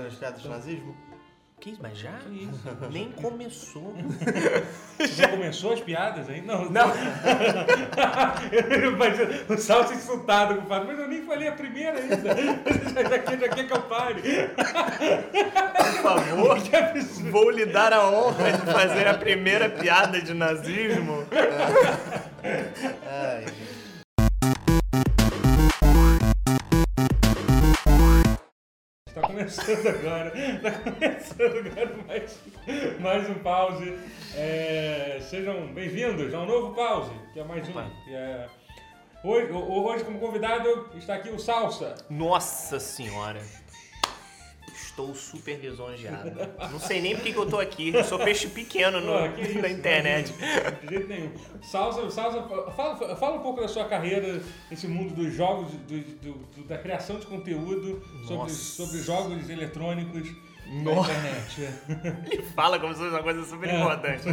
para as piadas de nazismo? Que isso, mas já? Que isso? Nem começou. Já começou as piadas aí? Não. Não. mas o Salsa insultado com o Fábio, mas eu nem falei a primeira ainda. já, quer, já quer que eu pare. Por favor, Que absurdo. vou lhe dar a honra de fazer a primeira piada de nazismo. Ai, gente. Começando agora. Está começando agora mais, mais um pause. É, sejam bem-vindos a um novo pause, que é mais um. Que é- hoje, ho- hoje, como convidado, está aqui o Salsa. Nossa senhora. Estou super lisonjeado. Não sei nem por que eu tô aqui. Eu sou peixe pequeno no- Ah, isso, na internet. De jeito nenhum. Salsa, Salsa fala, fala um pouco da sua carreira nesse mundo dos jogos, do- do- do- da criação de conteúdo sobre, sobre jogos eletrônicos Nossa. internet. Ele fala como se fosse uma coisa super É. importante.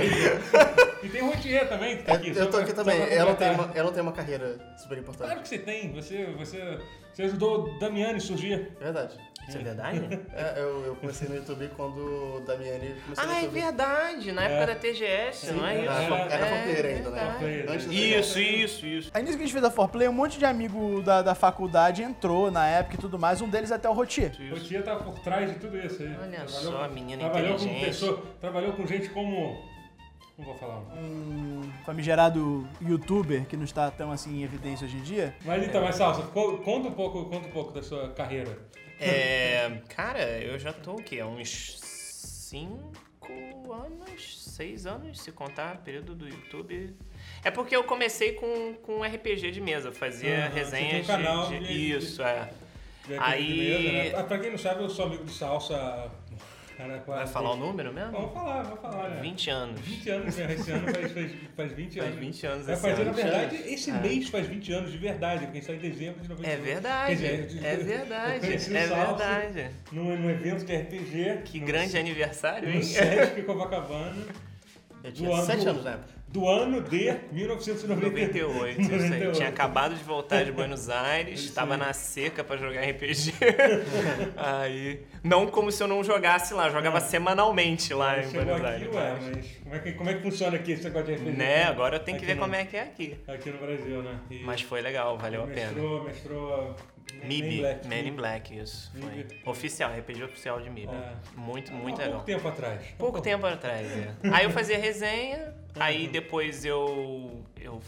E tem o Rotier também, que tá aqui. Eu, eu tô pra- aqui só também. pra Ela tem, uma, ela tem uma carreira super importante. Claro que você tem. Você, você, você ajudou o Damiani a surgir. Verdade. Isso é verdade? É, eu, eu comecei no YouTube quando o Damiani começou no Ah, é YouTube. verdade. Na época É. da TGS, não é Era, isso? Era- era É for player ainda, verdade. né? Antes do Isso, isso, isso. Aí nisso que a gente fez a Forplay, um monte de amigo da, da faculdade entrou na época e tudo mais, um deles até o Rotier. O Rotier tá por trás de tudo isso aí. Olha Trabalhou só, menina trabalhou com inteligente. pessoa, Trabalhou com gente como... Não vou falar. Um famigerado youtuber que não está tão assim em evidência hoje em dia. Mas então, mas Salsa, co- conta um pouco, conta um pouco da sua carreira. É, cara, eu já tô o quê? Uns cinco anos, seis anos, se contar período do YouTube. É porque eu comecei com, com RPG de mesa, eu fazia você resenhas tem um canal de, de- de- Isso, é. de RPG Aí- de mesa, né? Ah, Pra quem não sabe, eu sou amigo do Salsa. Cara, Vai falar o número mesmo? Vamos falar, vamos falar, né? 20 anos. 20 anos, né? Esse ano faz, faz, faz 20 Faz anos. 20 anos Vai esse na ano. verdade, esse mês faz 20 anos de verdade, porque a gente está em dezembro de 98. É verdade, dizer, é verdade, conheci o é verdade. Num, num evento de RPG. Que no- grande aniversário, No hein? Sesc Copacabana, Eu tinha Do ano- 7 anos na época. Do ano de 1998. 98, isso aí. 98. Tinha acabado de voltar de Buenos Aires, estava na seca pra jogar RPG. aí, não como se eu não jogasse lá, eu jogava semanalmente lá em Chegou Buenos aqui, Aires. ué, mas como é, que, como é que funciona aqui esse negócio de RPG? Né, agora eu tenho que ver no- como é que é aqui. Aqui no Brasil, né? E Mas foi legal, valeu a pena. mestrou, Mestrou... MIB. Man in Black, isso. Foi. Oficial, RPG oficial de MIB. É. Muito, Há muito pouco legal. tempo atrás. Pouco tempo atrás, é. Aí eu fazia resenha, aí Uhum. depois eu, eu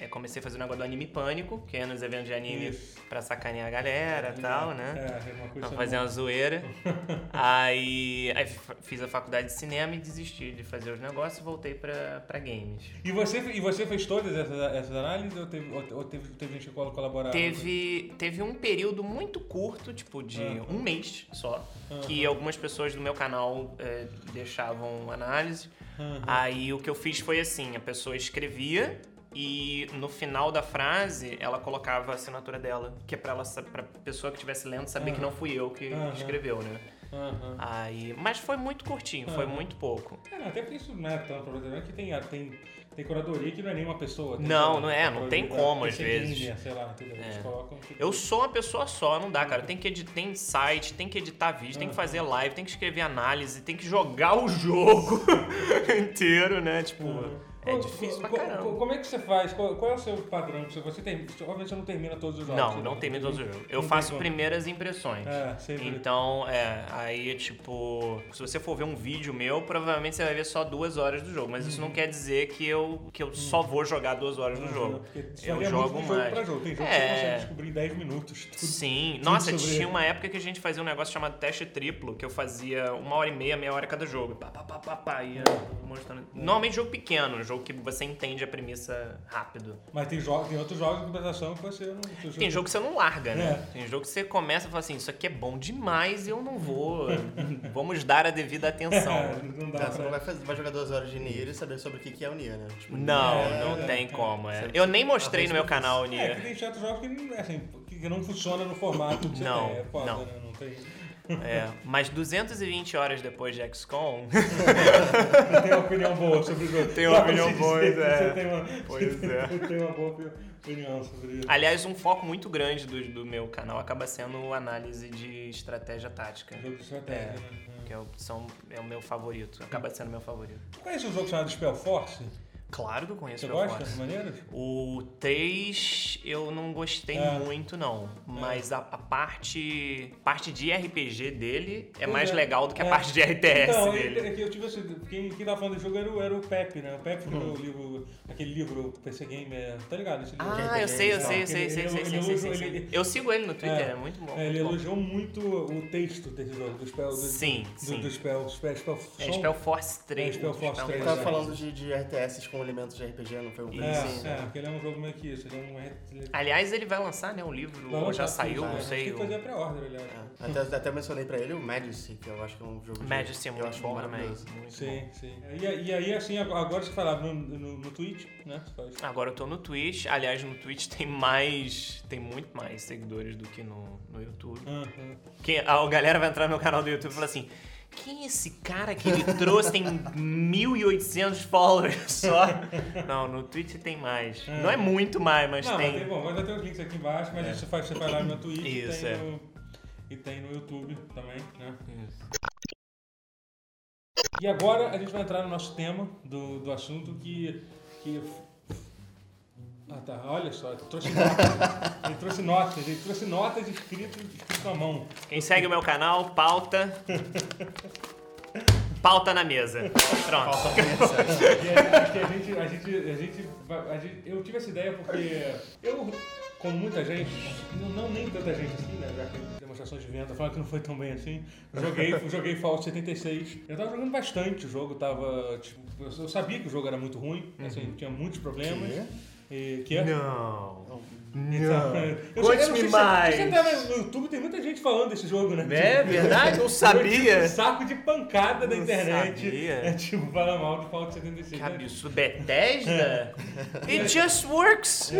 é, comecei a fazer o negócio do anime pânico, que é nos eventos de anime Isso. pra sacanear a galera e tal, né? É, é uma coisa Pra fazer uma zoeira. aí, aí fiz a faculdade de cinema e desisti de fazer os negócios e voltei pra, pra games. E você, e você fez todas essas, essas análises ou teve, ou, ou teve, teve gente que col- colaborava? Teve, teve um período muito curto, tipo de Aham. um mês só, que algumas pessoas do meu canal eh, deixavam análise. Aham. Aí o que eu fiz foi assim: a pessoa escrevia e no final da frase ela colocava a assinatura dela, que é pra, ela, pra pessoa que estivesse lendo saber que Aham. não fui eu que Aham. escreveu, né? Aham. Aí, mas foi muito curtinho, foi muito pouco. É, até porque isso não é tão problema, é que tem, tem, tem curadoria que não é nenhuma pessoa. Não, não é, não tem como, às vezes. Gamer, sei lá, entendeu? Eles É. colocam, tipo, Eu sou uma pessoa só, não dá, cara. Tem que editar, tem site, tem que editar vídeo, tem que fazer live, tem que escrever análise, tem que jogar o jogo inteiro, né? Tipo, é difícil pra caramba. co- Como é que você faz? Qual, qual é o seu padrão? Você, você tem, obviamente você não termina todos os jogos. Não, você não termino todos os jogos. Eu não faço primeiras impressões. É, sempre. Então, é, aí, tipo, se você for ver um vídeo meu, provavelmente você vai ver só duas horas do jogo. Mas isso não quer dizer que eu, que eu só vou jogar duas horas do Uhum, jogo. porque Eu jogo jogo mais. pra jogo. Tem jogo que É. você consegue descobrir em 10 minutos. Tudo. Sim. tudo Nossa, sobre tinha uma época que a gente fazia um negócio chamado teste triplo, que eu fazia uma hora e meia, meia hora cada jogo. Pá, pá, pá, pá, pá, ia mostrando. Normalmente jogo pequeno, um jogo que você entende a premissa rápido. Mas tem, jogo, tem outros jogos de compensação que você não. Tem jogo que você não larga, né? É. Tem jogo que você começa e fala assim, isso aqui é bom demais e eu não vou. Vamos dar a devida atenção. É, não dá Tá, você não vai, fazer, vai jogar duas horas de Nier e saber sobre o que que é o Nier, né? Tipo, Não, É, não é, tem é. como. É. Eu nem mostrei no meu canal o É, que Nier. tem certos jogos que, não- assim, que não funciona no formato que você Não, tem. É não. né? Não tem... É, mas 220 horas depois de XCOM, tem uma opinião boa sobre o jogo. Tenho uma opinião boa, dizer é. Você tem uma, Pois você tem- é. você tem uma boa opinião sobre isso. aliás, um foco muito grande do, do meu canal acaba sendo análise de estratégia tática. Jogo de estratégia, É. né? Que é o, são, é o meu favorito, acaba sendo meu favorito. Tu conhece um jogo chamado Spell Force? Claro que eu conheço Você gosta? Force. Maneiras? O 3 eu não gostei É. muito, não. Mas a, a parte parte de RPG dele é Pois mais é. legal do que a É. parte de RTS Então, dele. é que eu tive esse, quem, quem tava falando do jogo era o, era o Pepe, né? O Pepe escreveu o livro, aquele livro PC Gamer, tá ligado? Esse livro? Ah, eu sei, eu sei, eu sei, ele- sei, sei, sei, sei, sei, Eu sigo ele no Twitter, É. é, muito bom. É, ele muito bom. elogiou muito o texto desse jogo, do Spell. Do, Sim, do, sim. Do Spell, Spell, Spell, É Spell Force 3. É, Spell Force 3, Ele tava é. falando de, de RTS com elementos de RPG, não foi um Isso. É, Sim. é, porque ele é um jogo meio que isso, ele é um... ele- Aliás, ele vai lançar, né, um livro, ou já saiu, já. não Acho sei. que o- fazer a pré-order, aliás. É. Até, até mencionei pra ele o Majesty, que eu acho que é um jogo de- Majesty é eu muito acho bom também. Muito Sim, bom. sim. E, e aí, assim, agora você falava no, no, no Twitch, né? Agora eu tô no Twitch. Aliás, no Twitch tem mais. Tem muito mais seguidores do que no, no YouTube. Aham. Quem, a galera vai entrar no meu canal do YouTube e fala assim: quem é esse cara que ele trouxe? Tem 1.800 followers só. Não, no Twitch tem mais. É. Não é muito mais, mas Não, mas tem. tem, bom, vai ter os links aqui embaixo, mas você, faz, você vai lá no Twitch Isso, e, tem é. no, e tem no YouTube também, né? E agora a gente vai entrar no nosso tema do, do assunto que, que. Ah tá, olha só, ele trouxe notas. ele trouxe notas, ele trouxe notas escritas escrito à mão. Quem segue o meu canal, pauta. Pauta na mesa. Pronto. E a, acho que a gente, a gente, a gente, a gente- Eu tive essa ideia porque eu, como muita gente, não, não nem tanta gente assim, né? Já que demonstrações de venda falaram que não foi tão bem assim. Joguei, joguei Fallout 76. Eu tava jogando bastante o jogo, tava. Tipo, eu sabia que o jogo era muito ruim, assim, tinha muitos problemas. E, que é? Não. Então, eu Conte-me não se- mais. Você tá no YouTube, tem muita gente falando desse jogo, né? É verdade? Eu sabia. tive um saco de pancada da Não internet. sabia. É tipo, fala mal de Fallout 76. Que né? absurdo. Bethesda? It just works.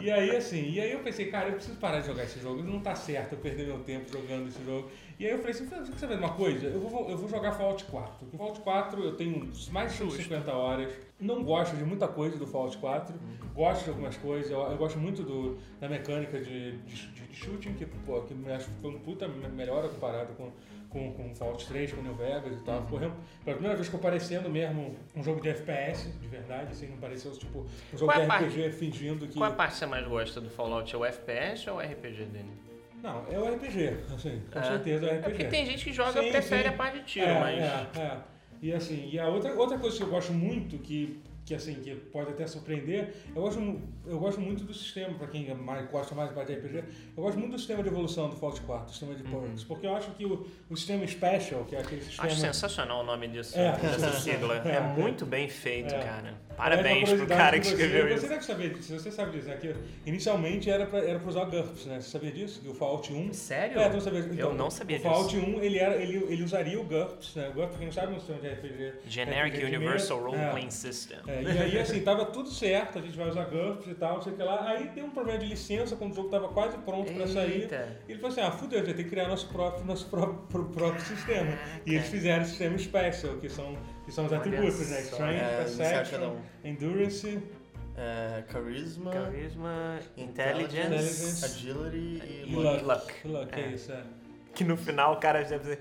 E aí, assim, e aí eu pensei, cara, eu preciso parar de jogar esse jogo, não tá certo eu perder meu tempo jogando esse jogo. E aí eu falei assim, "Você de uma coisa? Eu vou, eu vou jogar Fallout 4. Porque Fallout 4 eu tenho mais de 150 horas, não gosto de muita coisa do Fallout 4, gosto de algumas coisas, eu, eu gosto muito do, da mecânica de, de, de shooting, que, pô, que me acho que foi um puta me- melhora comparado com, com, com Fallout 3, com New Vegas e tal. Ficou, real- pela primeira vez ficou parecendo mesmo um jogo de FPS, de verdade, assim, não pareceu tipo um jogo Qual é de a RPG fingindo que... Qual a parte que você mais gosta do Fallout? É o FPS ou o RPG dele? Não, é o RPG, assim, com É. certeza é o É RPG. porque tem gente que joga Sim, prefere sim. a parte de tiro, é, mas. É, é. E assim, e a outra, outra coisa que eu gosto muito, que, que assim, que pode até surpreender, eu gosto, eu gosto muito do sistema, pra quem é mais, gosta mais de RPG, eu gosto muito do sistema de evolução do Fallout 4, o sistema de perks, porque eu acho que o, o sistema Special, que é aquele sistema... Uhum. Acho sensacional o nome disso, É. dessa sigla. É, É. muito bem feito, É. cara. Uma Parabéns pro cara que você- escreveu Você isso. deve saber disso, você sabe disso, né? Que inicialmente era pra, era pra usar GURPS, né? Você sabia disso? Que o Fallout 1 Sério? É, então, sabia, então, não sabia o Fallout 1, ele, era, ele, ele usaria o GURPS, né? O GURPS, quem não sabe, é um sistema de RPG. Generic RPG de Universal. Role É. Playing System. É, e aí, assim, tava tudo certo, a gente vai usar GURPS e tal, não sei o que lá. Aí deu um problema de licença quando o jogo tava quase pronto pra sair. E ele falou assim, ah, fudeu, a gente vai ter que criar nosso próprio, nosso próprio, próprio sistema. E eles fizeram o sistema Special, que são, que são os Olha atributos, né? Strength, É, cada Perception, um. Endurance, É, charisma, Carisma, intelligence, Intelligence agility e, e luck. Luck. Luck. Luck, é É. isso, é. Que no final o cara deve dizer.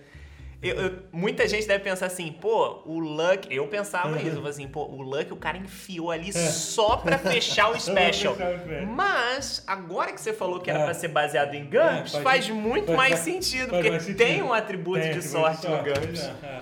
Eu, eu- muita gente deve pensar assim, pô, o Luck. Eu pensava isso, eu assim, pô, o Luck o cara enfiou ali só pra fechar o special. Mas, agora que você falou que era É. pra ser baseado em É, GURPS, faz- faz, muito faz- mais faz- sentido, porque mais sentido. tem um atributo Tem de sorte no pois GURPS. é, é.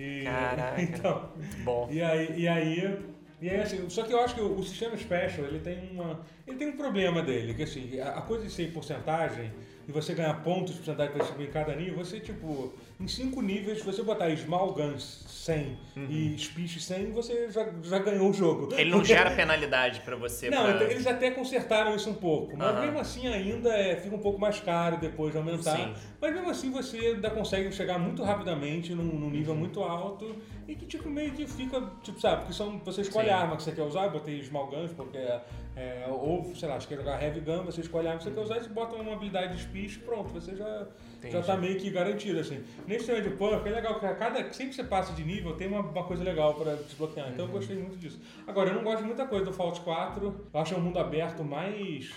E, Caraca. Então, Bom. e aí, e aí, e aí assim, só que eu acho que o, o sistema special, ele tem uma, ele tem um problema dele, que assim, a, a coisa de ser em porcentagem e você ganhar pontos de porcentagem para subir em cada nível, você tipo, em cinco níveis, se você botar Small Guns 100 e Speech 100, você já, já ganhou o jogo. Uhum. Ele não Porque- gera penalidade pra você. Não, pra... então, eles até consertaram isso um pouco, mas Aham. mesmo assim ainda é, fica um pouco mais caro depois de aumentar. Sim. Mas mesmo assim você ainda consegue chegar muito rapidamente num, num nível muito alto e que tipo meio que fica, tipo, sabe, porque são, você escolhe Sim. a arma que você quer usar, eu botei small guns porque é, é, ou, sei lá, você quer jogar heavy gun, você escolhe a arma que você quer usar e você bota uma habilidade fichas, pronto, você já, já Entendi. tá meio que garantido, assim. Nesse sistema de pump, é legal que a cada, sempre que você passa de nível, tem uma, uma coisa legal pra desbloquear. Então eu gostei muito disso. Agora, eu não gosto de muita coisa do Fallout 4. Eu acho um mundo aberto mais...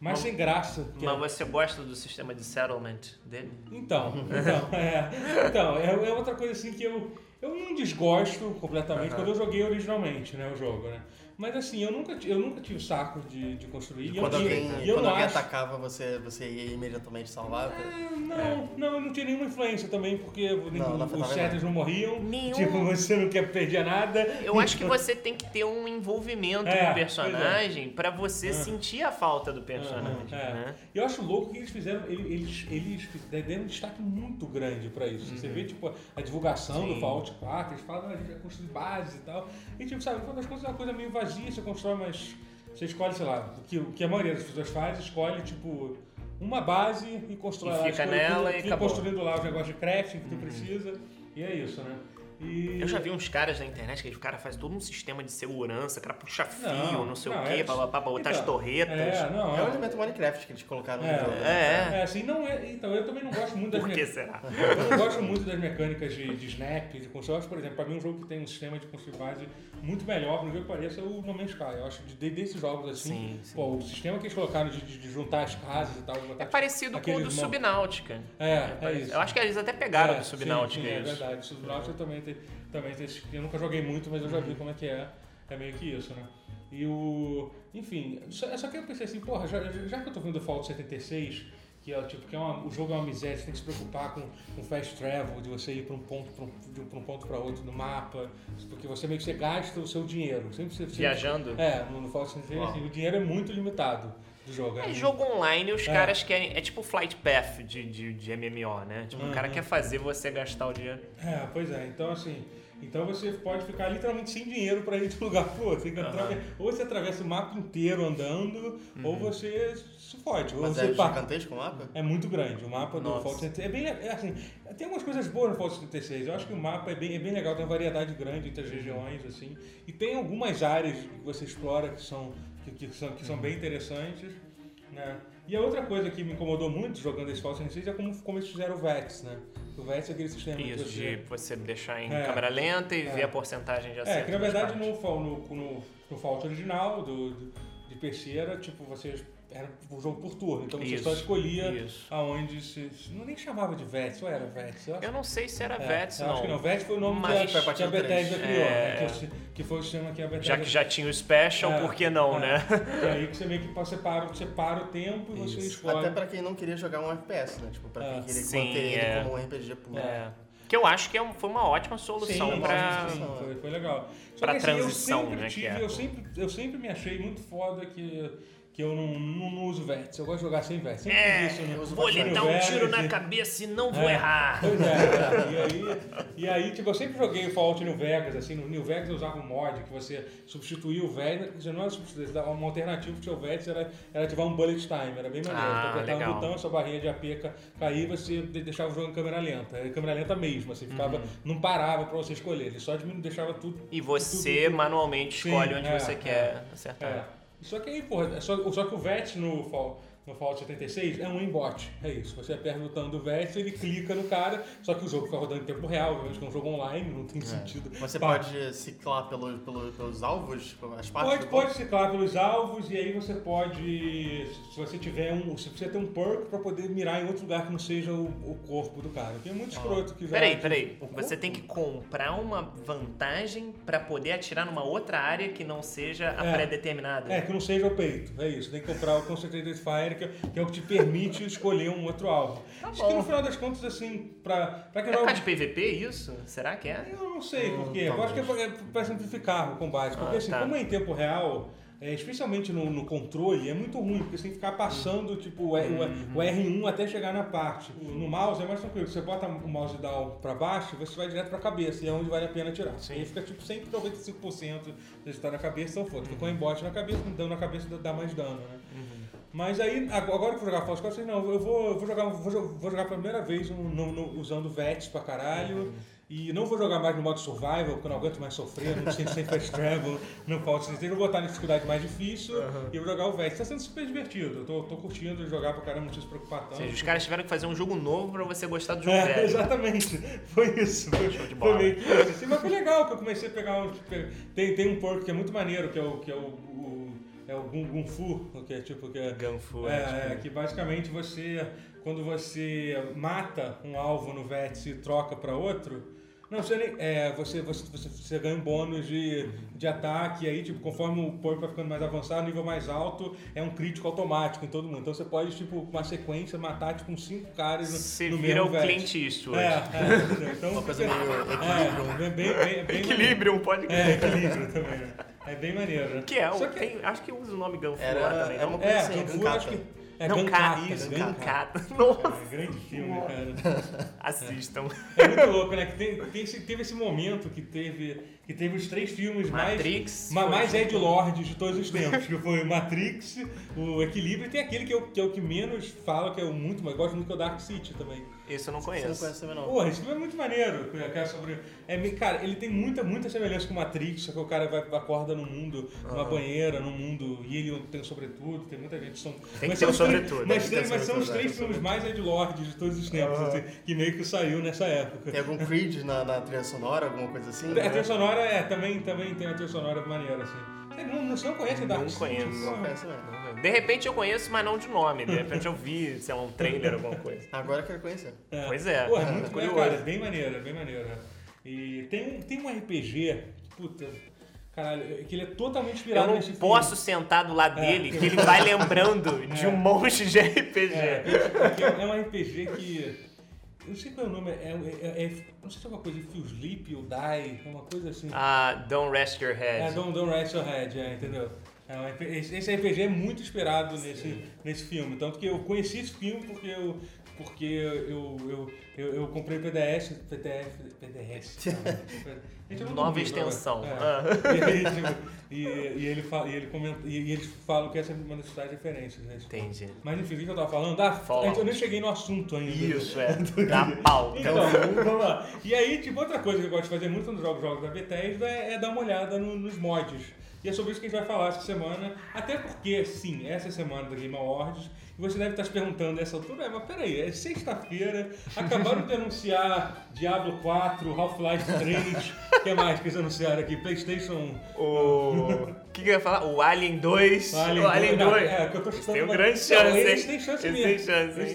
Mas- sem graça. que é- Mas você gosta do sistema de settlement dele? então, então, é, então é, é outra coisa assim que eu, eu não desgosto completamente quando eu joguei originalmente, né, o jogo, né? Mas assim, eu nunca, eu nunca tive saco de, de construir. E eu, Quando e- alguém, e eu quando não alguém acho... atacava, você, você ia imediatamente salvar? É, Não, não, eu não tinha nenhuma influência também, porque Não, não os certos não morriam, Nenhum. tipo, você não quer perder nada. Eu acho que você tem que ter um envolvimento É, com o personagem pra você É. sentir a falta do personagem, É. né? E eu acho louco que eles fizeram, eles, eles, eles deram um destaque muito grande pra isso. Você vê, tipo, a divulgação Uhum. Sim. do Fallout 4, eles falam, ah, a gente vai construir bases e tal. E, tipo, sabe, quando as coisas é uma coisa meio vazia, você constrói umas... Você escolhe, sei lá, o que, o que a maioria das pessoas faz, escolhe, tipo, uma base e constrói E lá. fica nela e fica acabou. Uhum. construindo lá os negócios de crafting que tu precisa. E é isso, né? E... Eu já vi uns caras na internet que o cara faz todo um sistema de segurança, o cara puxa fio, não, Não, sei não, o quê, é- pra, pra botar as então, torretas. É, não, É o é, elemento Minecraft que eles colocaram É, no jogo. né? É, é, assim, não é. Então, eu também não gosto muito das Por que me- será? Eu não gosto muito das mecânicas de, de snap, de acho, por exemplo, pra mim um jogo que tem um sistema de construir base muito melhor, no jogo que pareça, é o No Man's Sky. Eu acho que de, desses jogos assim, Sim, sim. pô, o sistema que eles colocaram de, de- de juntar as casas e tal. É parecido com o do Subnáutica. É, é, parecido. isso. Eu acho que eles até pegaram É, do sim, Subnáutica sim, é isso. verdade. O Subnáutica também tem, também esse- Eu nunca joguei muito, mas eu já vi como é que é. É meio que isso, né? E o. Enfim, só, só que eu pensei assim, porra, já, já que eu tô vendo o Fallout 76, que é tipo, que é uma, o jogo é uma miséria, você tem que se preocupar com, com fast travel, de você ir para um ponto para um, um ponto para outro no mapa, porque você meio que você gasta o seu dinheiro. Sempre você, você- Viajando. É, no, no Fallout 76, assim, o dinheiro é muito limitado do jogo. É jogo online, os É. caras querem. É tipo Flight Path de, de, de MMO, né? Tipo, o cara Uhum. quer fazer você gastar o dinheiro. É, pois é. Então, assim, então você pode ficar literalmente sem dinheiro para ir de um lugar pro outro. Você tem que Aham. atrave- Ou você atravessa o mapa inteiro andando, ou Uhum. você se fode. Ou Mas você é gigantesco o mapa? É muito grande. O mapa do Nossa. Fallout 76 é bem é assim, tem algumas coisas boas no Fallout 76. Eu acho que o mapa é bem, é bem legal, tem uma variedade grande entre as regiões, assim. E tem algumas áreas que você explora que são, que, que são, que são bem interessantes. Né? E a outra coisa que me incomodou muito jogando esse Fallout 76 é como, como eles fizeram o VEX, né? O VEX é aquele sistema Isso, você... de você deixar em É. câmera lenta e É. ver a porcentagem de É, acerto. que na verdade no, no, no, no original do, do- de PC era tipo, você era um jogo por turno, então você Isso, só escolhia Isso. aonde se. Não nem chamava de VETS, ou era VETS? Eu Eu não sei se era É, VETS, eu não. Acho que não, VETS foi o nome Mas- que, Foi a a, partir que a Bethesda criou, É. né? que, o que foi o sistema que a Bethesda Já que já tinha o Special, É, por que não, é. né? E aí que você meio que você para, você para o tempo e você Isso. escolhe. Até pra quem não queria jogar um FPS, né? Tipo, pra quem Ah. queria Sim, manter ele é. como um RPG puro. É. Que eu acho que é foi uma ótima solução sim, foi, foi legal. Só pra que, assim, transição, eu sempre né, tive, que é. eu, sempre, eu sempre me achei muito foda que, que eu não, não, não uso VETS. Eu gosto de jogar sem VETS. Sempre É, isso, né? vou lhe No dar um tiro na cabeça e não vou É. errar. Pois é, é. E aí, e aí, tipo, eu sempre joguei o Fallout New Vegas, assim, no New Vegas eu usava um mod que você substituía o quer dizer, não era substituir, você dava uma alternativa pro seu VETS, era, era ativar um bullet time, era bem maneiro. Ah, você apertava um botão, sua barrinha de AP ca- caía, você de- deixava o jogo em câmera lenta. Era câmera lenta mesmo, assim, ficava, não parava pra você escolher, ele só deixava tudo E você Tudo- tudo- manualmente Sim, escolhe onde é, você é. quer acertar. É. Só que aí, porra, só, só que o VET no, no Fallout 76 é um aimbot. É isso. Você aperta o botão do VET, ele clica no cara, só que o jogo fica rodando em tempo real, obviamente que é um jogo online, não tem sentido. Você Pá. pode ciclar pelo, pelo, pelos alvos, as partes Pode, pode ciclar pelos alvos e aí você pode, se você tiver um, você precisa ter um perk pra poder mirar em outro lugar que não seja o, o corpo do cara. Tem muito escroto que já... Peraí, peraí. O Você tem que comprar uma vantagem pra poder atirar numa outra área que não seja a É. pré-determinada. É, que não seja o peito, é isso. Tem que comprar o Concentrated Fire, que é, que é o que te permite escolher um outro alvo. Tá Acho que bom. no final das contas, assim, pra, pra É por joga causa de PVP isso? Será que é? Eu não sei por quê. Eu acho que é pra, é pra simplificar o combate. Porque Ah, assim, tá. como é em tempo real, é, especialmente no, no controle, é muito ruim, porque você tem que ficar passando tipo, o, Uhum. o- o R1 até chegar na parte. No mouse é mais tranquilo. Você bota o mouse down pra baixo, você vai direto pra cabeça, e é onde vale a pena tirar. Sim. Aí fica tipo sempre 95% de estar na cabeça, então foda. Uhum. Ficou embote na cabeça, dando na cabeça dá mais dano, né? Mas aí, ag- agora que eu vou jogar Fallout 4, eu falei, não, eu vou, eu vou, jogar, vou, vou jogar pela primeira vez no, no- no- usando VETs pra caralho. E não vou jogar mais no modo survival, porque eu não aguento mais sofrer, não sei sem fast travel, falta sentido. Eu vou botar na dificuldade mais difícil e vou jogar o VET. Tá sendo super divertido. Eu tô, tô curtindo jogar pra caramba, não preciso se preocupar tanto. seja, os caras tiveram que fazer um jogo novo pra você gostar do jogo É, velho. exatamente. Foi isso. Foi, Show de foi meio que isso. Assim, mas foi legal que eu comecei a pegar um. Tem, tem um porco que é muito maneiro, que é o. Que é o, o é o Gun, Gun Fu, que é tipo que é. Ganfu, É, é, é, que basicamente você, quando você mata um alvo no vértice e troca para outro, não, você, nem, é, você, você, você, você ganha um bônus de, de ataque, aí, tipo, conforme o porco vai ficando mais avançado, nível mais alto, é um crítico automático em todo mundo. Então você pode, tipo, com uma sequência, matar, tipo, uns cinco caras no, Você no vira mesmo o. Clint Eastwood. É, é, então, Uma coisa meio é, bem, bem, bem, bem Equilíbrio, pode maneiro. É, equilíbrio também. né? É bem maneiro. né? Que é, Só o, tem, acho que usa o nome Ganfu Era- lá também. é uma coisa É, assim, Gankata. acho que... É, não, Gankata, cara, isso, Gankata. Gankata. Nossa, É, grande filme, cara. assistam. É muito louco, né? Que tem, tem esse- teve esse momento que teve, que teve os três filmes Matrix. mais, mais Ed Lord de todos os tempos. que foi o Matrix, o Equilíbrio e tem aquele que é o que, é o que menos fala, que é o muito, mas gosto muito que é o Dark City também. Esse eu não Você não conheço. conhece também, não. Porra, esse filme é muito maneiro. que é sobre. É, cara, ele tem muita, muita semelhança com o Matrix, só que o cara vai, acorda no mundo, numa banheira, num mundo, e ele tem o sobretudo, tem muita gente. São, Tem que mas ter são o os três- sobretudo, Mas, tem mas são os três é, filmes mais Ed Lord de todos os tempos, assim, que meio que saiu nessa época. Tem algum Creed na, na trilha sonora, alguma coisa assim? A trilha sonora é, também, também tem uma trilha sonora maneira, assim. Você não, não, você não conhece Dark Não City? conheço. Não não. De repente eu conheço, mas não de nome. De repente eu vi, sei lá, um trailer, alguma coisa. Agora eu quero conhecer. Pois é. Pô, é muito curioso. curioso. Cara, é bem maneiro, é bem maneiro. E tem, um- tem um RPG, puta, caralho, que ele é totalmente Eu inspirado não nesse filme. posso sentar do lado dele, que ele vai lembrando de um monte de RPG. É, é um RPG que. Eu não sei qual é o nome, é, é, é- não sei se é uma coisa, You Sleep, You Die, é uma coisa assim. Ah, Don't Rest Your É, Head. Don't, Don't Rest Your Head, é, entendeu? É esse, RPG é muito inspirado nesse, nesse filme. Tanto que eu conheci esse filme porque eu. Porque eu, eu, eu, eu comprei PDS, PDF, PDS. não Nova duvido, extensão. é. Ah. E, tipo, e, e ele fala, e, ele comenta, e, e eles falam que essa é uma das tais referências. Né? Entendi. Mas enfim, o que eu tava falando? Ah, Fallout. eu nem cheguei no assunto ainda. Isso, é. Da pauta. Então, vamos lá. E aí, tipo, outra coisa que eu gosto de fazer muito nos jogos, jogos da Bethesda é, é dar uma olhada no- nos mods. E é sobre isso que a gente vai falar essa semana. Até porque, sim, essa é a semana da Game Awards. E você deve estar se perguntando nessa altura, é, mas peraí, é sexta-feira, acabaram de anunciar Diablo 4, Half-Life 3, o que mais que eles anunciaram aqui? Playstation... O. O que, que eu ia falar? O Alien 2. o Alien 2. É, que eu tô chutando. Tem um mas- grande Não, chance, Eles hein? têm chance Eles mesmo. têm chance, Eles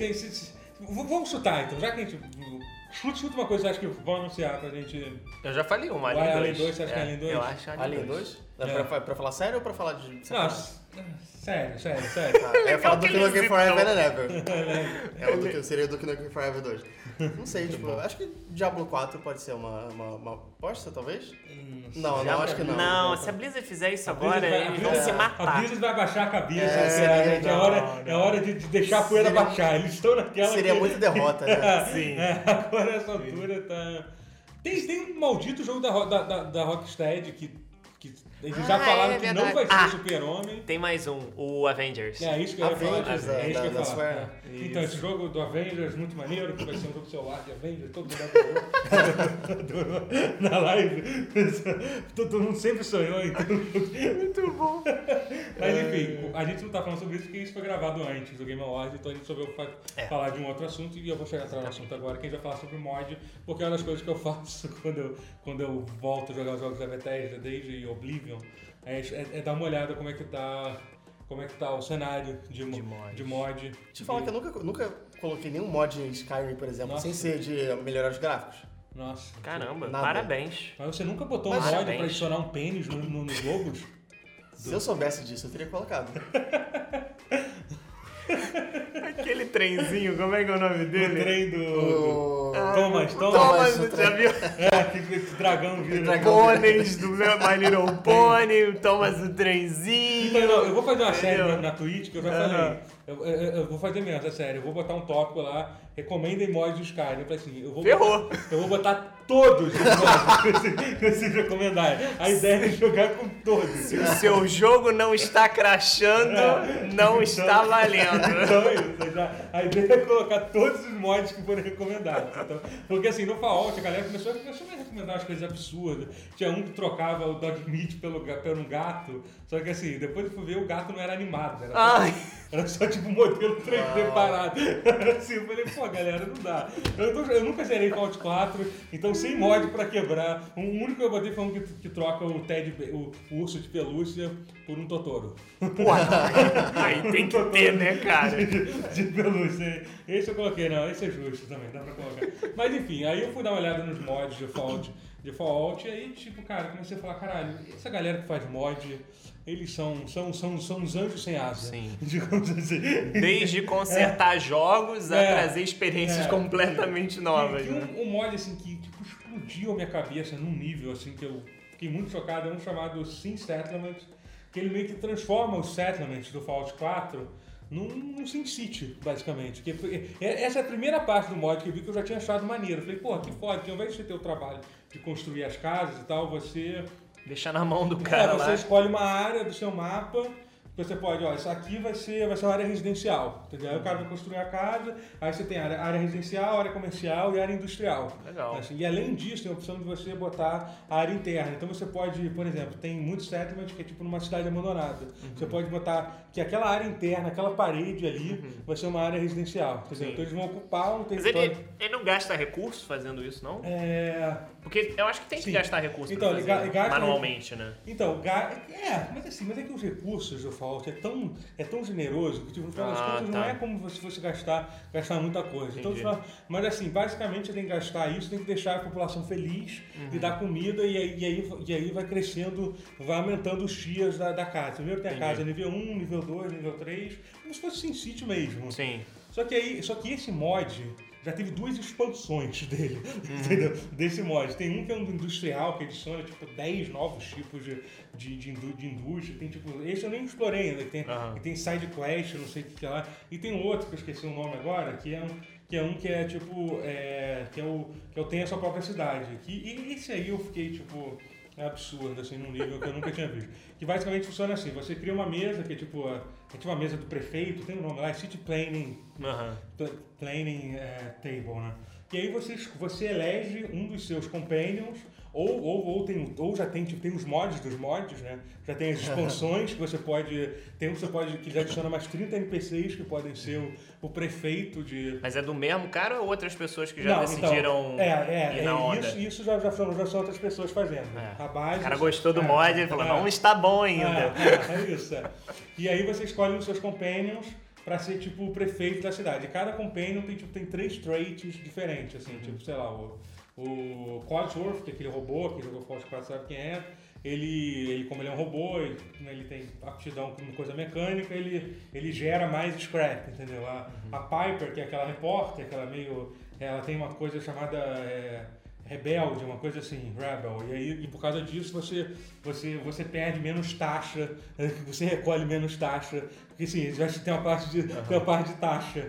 têm- v- Vamos chutar então, já que a gente. Chuta, chuta uma coisa que acho que vão anunciar pra gente. Eu já falei um O Alien 2. Alien 2, você acha que é Alien 2? Eu acho Alien, Alien 2. 2? É. Pra, pra falar sério ou pra falar de. Não, sério, sério, sério. Ah, eu ia falar do que Duke Nukem Forever and Ever. É o Duke, seria o Duke Nukem Forever 2. Não sei, tipo, acho que Diablo 4 pode ser uma, uma, uma aposta, talvez? Não, não, acho que não. Não, se a Blizzard fizer isso A agora, eles a vão se A matar. Blizzard vai abaixar a cabeça. É, É, de, de deixar a poeira Seria- baixar. Eles estão naquela. Seria que- muito derrota, né? Sim. É, agora nessa altura tá. Tem, tem um maldito jogo da, da, da, da Rocksteady que, que eles já Ah, falaram é que não vai ser Ah. o Super-Homem. Tem mais um, o Avengers. É isso que eu ia falar. É, da- isso que eu ia da- da falar. É. Então, esse jogo do Avengers, muito maneiro, que vai ser um jogo celular de Avengers, todo mundo adorou. Na live. Todo mundo sempre sonhou, então. Muito bom. Mas enfim, a gente não tá falando sobre isso porque isso foi gravado antes do Game Awards, então a gente resolveu fa- É. falar de um outro assunto e eu vou chegar atrás no assunto agora, que a gente vai falar sobre mod, porque é uma das coisas que eu faço quando eu, quando eu volto a jogar os jogos da Bethesda desde Oblivion, é, é- é dar uma olhada como é que tá. Como é que tá o cenário de, De mod. de mod. Deixa eu falar que eu nunca, nunca coloquei nenhum mod em Skyrim, por exemplo, Nossa. sem ser de melhorar os gráficos. Nossa. Caramba, Nada. parabéns. Mas você nunca botou um Mas- mod Parabéns. pra adicionar um pênis no- no- nos logos? Se eu soubesse disso, eu teria colocado. Aquele trenzinho, como é que é o nome O dele? trem do. O... Thomas, Thomas. Thomas, Thomas, já viu? É, que, que dragão vira. Dragão. Pôneis do meu My Little Pony, o Thomas o trenzinho. Então, não, eu vou fazer uma série na, na Twitch que eu já falei. Eu, eu- eu vou fazer mesmo, é sério. Eu vou botar um tópico lá, recomendem mods de Skyrim. Eu falei assim, eu vou Ferrou. botar, eu vou botar todos os mods vocês recomendarem. A ideia é jogar com todos. Se o seu jogo não está crashando, não está valendo. Então é isso. já- a ideia é colocar todos os mods que forem recomendados. Então, porque assim, no Fallout a galera começou, começou a recomendar umas coisas absurdas. Tinha um que trocava o Dog Meat pelo, pelo gato. Só que assim, depois eu fui ver, o gato não era animado. Era só, Ai. era só tipo um modelo 3D parado. assim, eu falei, pô, galera, não dá. Eu, tô- eu nunca zerei Fallout 4, então sem mod pra quebrar. O único que eu botei foi um que, que troca o Ted, o, o urso de pelúcia por um Totoro. Aí tem que ter, né, cara? de pelúcia. Esse eu coloquei, não, esse é justo também, dá pra colocar. Mas enfim, aí eu fui dar uma olhada nos mods de Fallout, de Fallout e aí, tipo, cara, comecei a falar, caralho, essa galera que faz mod, eles são, são, são, são uns anjos sem asa. Sim. Digamos assim. Desde consertar jogos a É. trazer experiências É. que novas, Que, né? um, um mod assim que tipo, explodiu a minha cabeça num nível assim que eu fiquei muito chocado, é um chamado Sim Settlement, que ele meio que transforma os settlements do Fallout 4 num, num Sim City, basicamente. Que é- essa é a primeira parte do mod que eu vi que eu já tinha achado maneiro. Falei, porra, que foda, que ao invés de você ter o trabalho de construir as casas e tal, você Deixar na mão do é, cara você lá. escolhe uma área do seu mapa. que Você pode, ó, isso aqui vai ser, vai ser uma área residencial. Entendeu? Aí o cara vai construir a casa, aí você tem área, área residencial, área comercial e área industrial. Legal. Assim, e além disso, tem a opção de você botar a área interna. Então você pode, por exemplo, tem muitos settlements que é tipo numa cidade abandonada. Você pode botar que aquela área interna, aquela parede ali, vai ser uma área residencial. Entendeu? Sim. Então eles vão ocupar um Mas território. ele, ele não gasta recurso fazendo isso, não? É, Porque eu acho que tem que Sim. gastar recurso Então, manualmente, né? Então, é, mas assim, mas é que os recursos do Fallout é tão, é tão generoso que, tipo, no final das Ah, contas, não tá. é como se fosse gastar, gastar muita coisa. Então, Entendi. mas assim, basicamente você tem que gastar isso, tem que deixar a população feliz Uhum. e dar comida e aí, e, aí, e aí vai crescendo, vai aumentando os tiers da, da casa. Primeiro tem a Entendi. casa nível 1, nível 2, nível 3, como se fosse Sin City mesmo. Sim. Só que aí, só que esse mod já teve duas expansões dele, Uhum. entendeu? Desse mod. Tem um que é um industrial, que adiciona tipo 10 novos tipos de, de, de, de indústria. Tem tipo. Esse eu nem explorei ainda, tem, que tem side quest, não sei o que, é lá. E tem outro que eu esqueci o nome agora, que é um. Que é um que é tipo. É, que é o. Que eu tenho a sua própria cidade. Que, e esse aí eu fiquei tipo. É absurdo, assim, num nível que eu nunca tinha visto. Que basicamente funciona assim: você cria uma mesa, que é tipo. a- É tipo uma mesa do prefeito, tem um nome lá, é City Planning planning eh, table, né? E aí você, você elege um dos seus companions, ou, ou, ou, tem, ou já tem, tipo, tem os mods dos mods, né? Já tem as expansões que você pode. Tem um que você pode. que já adiciona mais 30 NPCs que podem ser o, o prefeito de. Mas é do mesmo cara ou outras pessoas que já Não, então, decidiram é, é, ir na é, onda? isso, isso já, já, são, já são outras pessoas fazendo. É. A base. O cara gostou do é, mod e falou, é. não está bom ainda. É, é, é isso. é. E aí você escolhe os seus companions pra ser tipo o prefeito da cidade. E cada companion tem, tipo, tem três traits diferentes, assim, tipo, sei lá, o, o Codsworth, que é aquele robô que jogou Fallout 4 sabe quem é. Ele, ele, como ele é um robô, ele, né, ele tem aptidão com coisa mecânica, ele, ele gera mais scrap, entendeu? A, a Piper, que é aquela repórter, aquela meio. Ela tem uma coisa chamada. é, rebelde, uma coisa assim, rebel. E aí, e por causa disso, você, você, você perde menos taxa, você recolhe menos taxa. Porque sim, vai ter uma parte de, tem uma parte de taxa.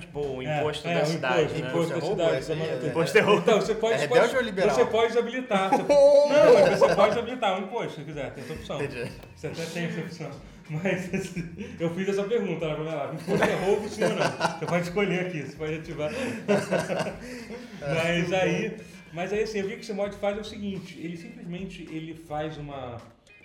Tipo, o É, imposto é, da o cidade, imposto, né? imposto da é cidade. é- Imposto é roubo. Então, você pode, É pode- ou liberal? Você pode desabilitar. Você, não, você pode desabilitar um imposto se quiser, tem essa opção. Entendi. Você até tem essa opção. Mas assim, eu fiz essa pergunta lá pra mim lá. Imposto é roubo, sim ou não? Você pode escolher aqui, você pode ativar. mas aí, mas aí assim, o que esse mod faz é o seguinte, ele simplesmente ele faz uma,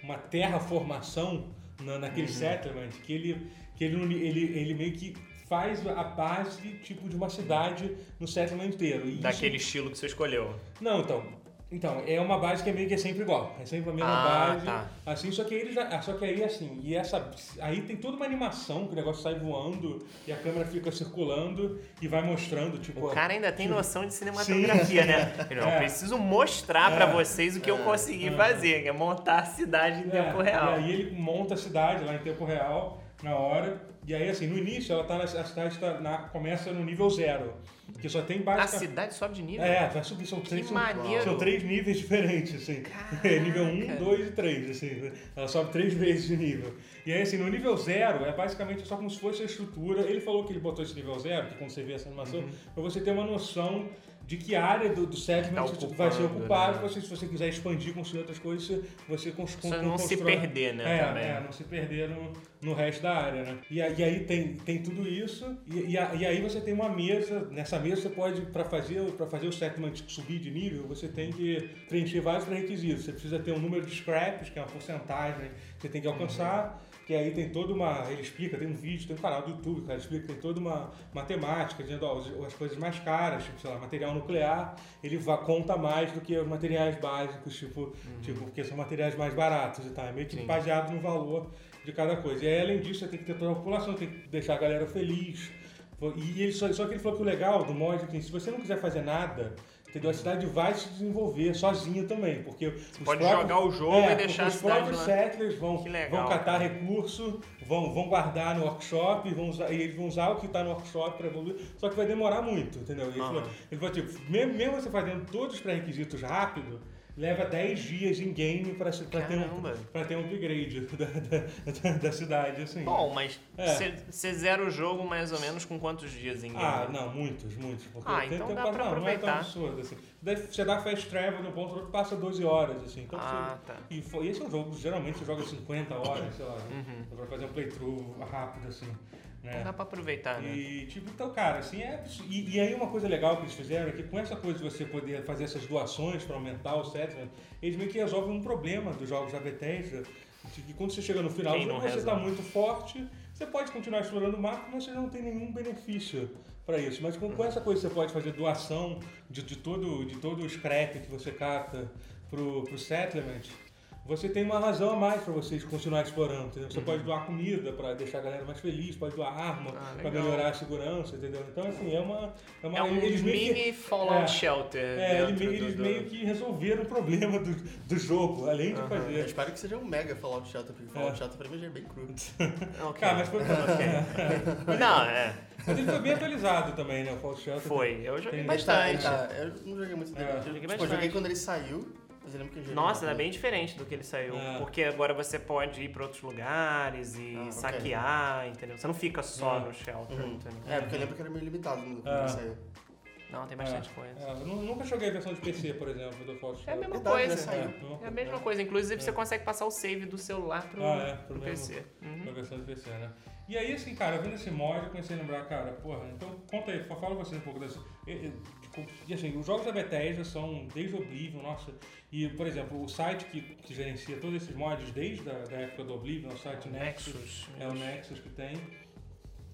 uma terraformação na, naquele Uhum. settlement que ele, que ele, ele, ele meio que faz a base tipo de uma cidade no settlement inteiro. E isso- Daquele estilo que você escolheu. não, então. Então, é uma base que é meio que é sempre igual. É sempre a mesma Ah, base. tá. Assim, só que aí ele já. ah, Só que aí assim, e essa. Aí tem toda uma animação que o negócio sai voando e a câmera fica circulando e vai mostrando, tipo. O cara ainda tem noção de cinematografia, né? Eu não É. preciso mostrar pra É. vocês o que eu consegui É. fazer, que é montar a cidade em É, tempo real. E aí ele monta a cidade lá em tempo real. Na hora. E aí, assim, no início, ela tá na, a cidade tá na, começa no nível zero. Que só tem A basicamente. cidade sobe de nível? É, vai subir, são três, são, são três níveis diferentes, assim. Caraca. nível 1, 2 e 3, assim. Ela sobe três vezes de nível. E aí, assim, no nível 0, é basicamente só como se fosse a estrutura. Ele falou que ele botou esse nível 0, que quando você vê essa animação, Uhum. pra você ter uma noção de que área do, do settlement Tá vai ser ocupando, ocupada. né? Você, se você quiser expandir, construir outras coisas, você, você não se constrói- perder, né, É, é, não se perder no, no resto da área, né? E, e aí tem, tem tudo isso, e, e, e aí você tem uma mesa, nessa mesa você pode, para fazer, pra fazer o settlement subir de nível, você tem que preencher vários requisitos. Você precisa ter um número de scraps, que é uma porcentagem que você tem que alcançar, que aí tem toda uma. Ele explica, tem um vídeo, tem um canal do YouTube, cara, explica tem toda uma matemática, dizendo ó, as, as coisas mais caras, tipo, sei lá, material nuclear, ele va, conta mais do que os materiais básicos, tipo, tipo, porque são materiais mais baratos e tal. É meio que Sim. baseado no valor de cada coisa. E aí, além disso, você tem que ter toda a população, tem que deixar a galera feliz. E ele, só, só que ele falou que o legal do mod é que se você não quiser fazer nada, entendeu? a cidade vai se desenvolver sozinha também, porque os pode próprios- jogar o jogo é, e deixar a os cidade próprios lá. settlers vão, vão catar recurso, vão, vão guardar no workshop, vão usar, e eles vão usar o que está no workshop para evoluir, só que vai demorar muito, entendeu? Ele, falou, Aham. ele falou, tipo, mesmo, mesmo você fazendo todos os pré-requisitos rápido, leva 10 dias em game para ter, um, pra ter um upgrade da, da, da, da cidade, assim. Bom, mas É. você você zera o jogo mais ou menos com quantos dias em game? Ah, não, muitos, muitos. Porque Ah, tem- então tem dá um- pra não, Não é tão aproveitar. absurdo, assim. Você dá fast travel um ponto outro, passa 12 horas, assim. Então, Ah, você- tá. E, foi, e esse é um jogo, geralmente você joga 50 horas, sei lá. Uhum. Pra fazer um playthrough rápido, assim. Né? Dá pra aproveitar, né? E, tipo, então, cara, assim, é. E, e aí, uma coisa legal que eles fizeram é que com essa coisa de você poder fazer essas doações para aumentar o settlement, eles meio que resolvem um problema dos jogos da Bethesda. Que quando você chega no final, Quem não você está resolve? muito forte, você pode continuar explorando o mapa, mas você não tem nenhum benefício para isso. Mas com, com essa coisa você pode fazer doação de, de, todo, de todo o scrap que você cata pro, pro settlement. Você tem uma razão a mais para vocês continuar explorando, entendeu? Você pode doar comida para deixar a galera mais feliz, pode doar arma Uhum. Ah, para melhorar a segurança, entendeu? Então, assim, é uma... É, uma, É um eles meio que- mini Fallout é, Shelter. é, eles, do- eles do- meio que resolveram o problema do, do jogo, além de. Eu fazer... espero que seja um mega Fallout Shelter, porque Fallout É. Shelter pra mim já é bem cru. Ok. Cara, mas foi, Não, é. mas ele foi bem atualizado também, né? O Fallout Shelter. Foi. Eu joguei tá, bastante. tá. Eu não joguei muito É, dele. eu tipo, joguei eu bastante. joguei quando ele saiu, mas eu lembro que eu joguei. Nossa, é muito. bem diferente do que ele saiu. É. Porque agora você pode ir pra outros lugares e Ah, saquear, entendeu? Você não fica só É. no shelter, Uhum. entendeu? É, porque eu lembro que era meio limitado no- quando É. ele saiu. Não, tem bastante É, coisa. é, eu nu- nunca joguei a versão de PC, por exemplo, do Fallout É a mesma Verdade, coisa. É, É a mesma coisa. Inclusive, você consegue passar o save do celular pro, Ah, é, pro pro mesmo. PC. Uhum. Na versão de PC, né? E aí, assim, cara, vendo esse mod, eu comecei a lembrar, cara, porra, então conta aí, fa- fala você um pouco desse. Assim, os jogos da Bethesda são desde Oblivion, nossa. E, por exemplo, o site que, que gerencia todos esses mods desde a da época do Oblivion, é o site Nexus. Nexus. É o Nexus que tem.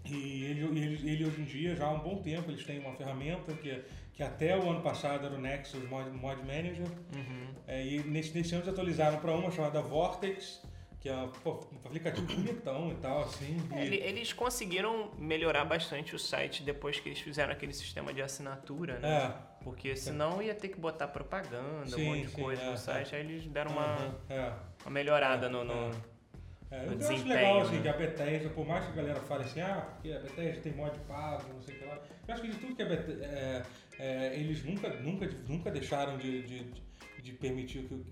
E ele, ele, ele hoje em dia, já há um bom tempo, eles têm uma ferramenta que, que até o ano passado era o Nexus Mod, Mod Manager. Uhum. É, e nesse, nesse ano eles atualizaram para uma chamada Vortex, que é pô, um aplicativo bonitão e tal, assim. É, ele- Eles conseguiram melhorar bastante o site depois que eles fizeram aquele sistema de assinatura, né? é, Porque senão ia ter que botar propaganda, Sim, um monte de sim, coisa é, no site. Aí eles deram uma, é. uma melhorada É, no. no- É, eu acho legal assim, né? que a Bethesda, por mais que a galera fale assim, ah, porque a Bethesda tem mod pago, não sei o que lá. Eu acho que de tudo que a Bethesda, é, é, eles nunca, nunca, nunca deixaram de, de, de permitir que, o-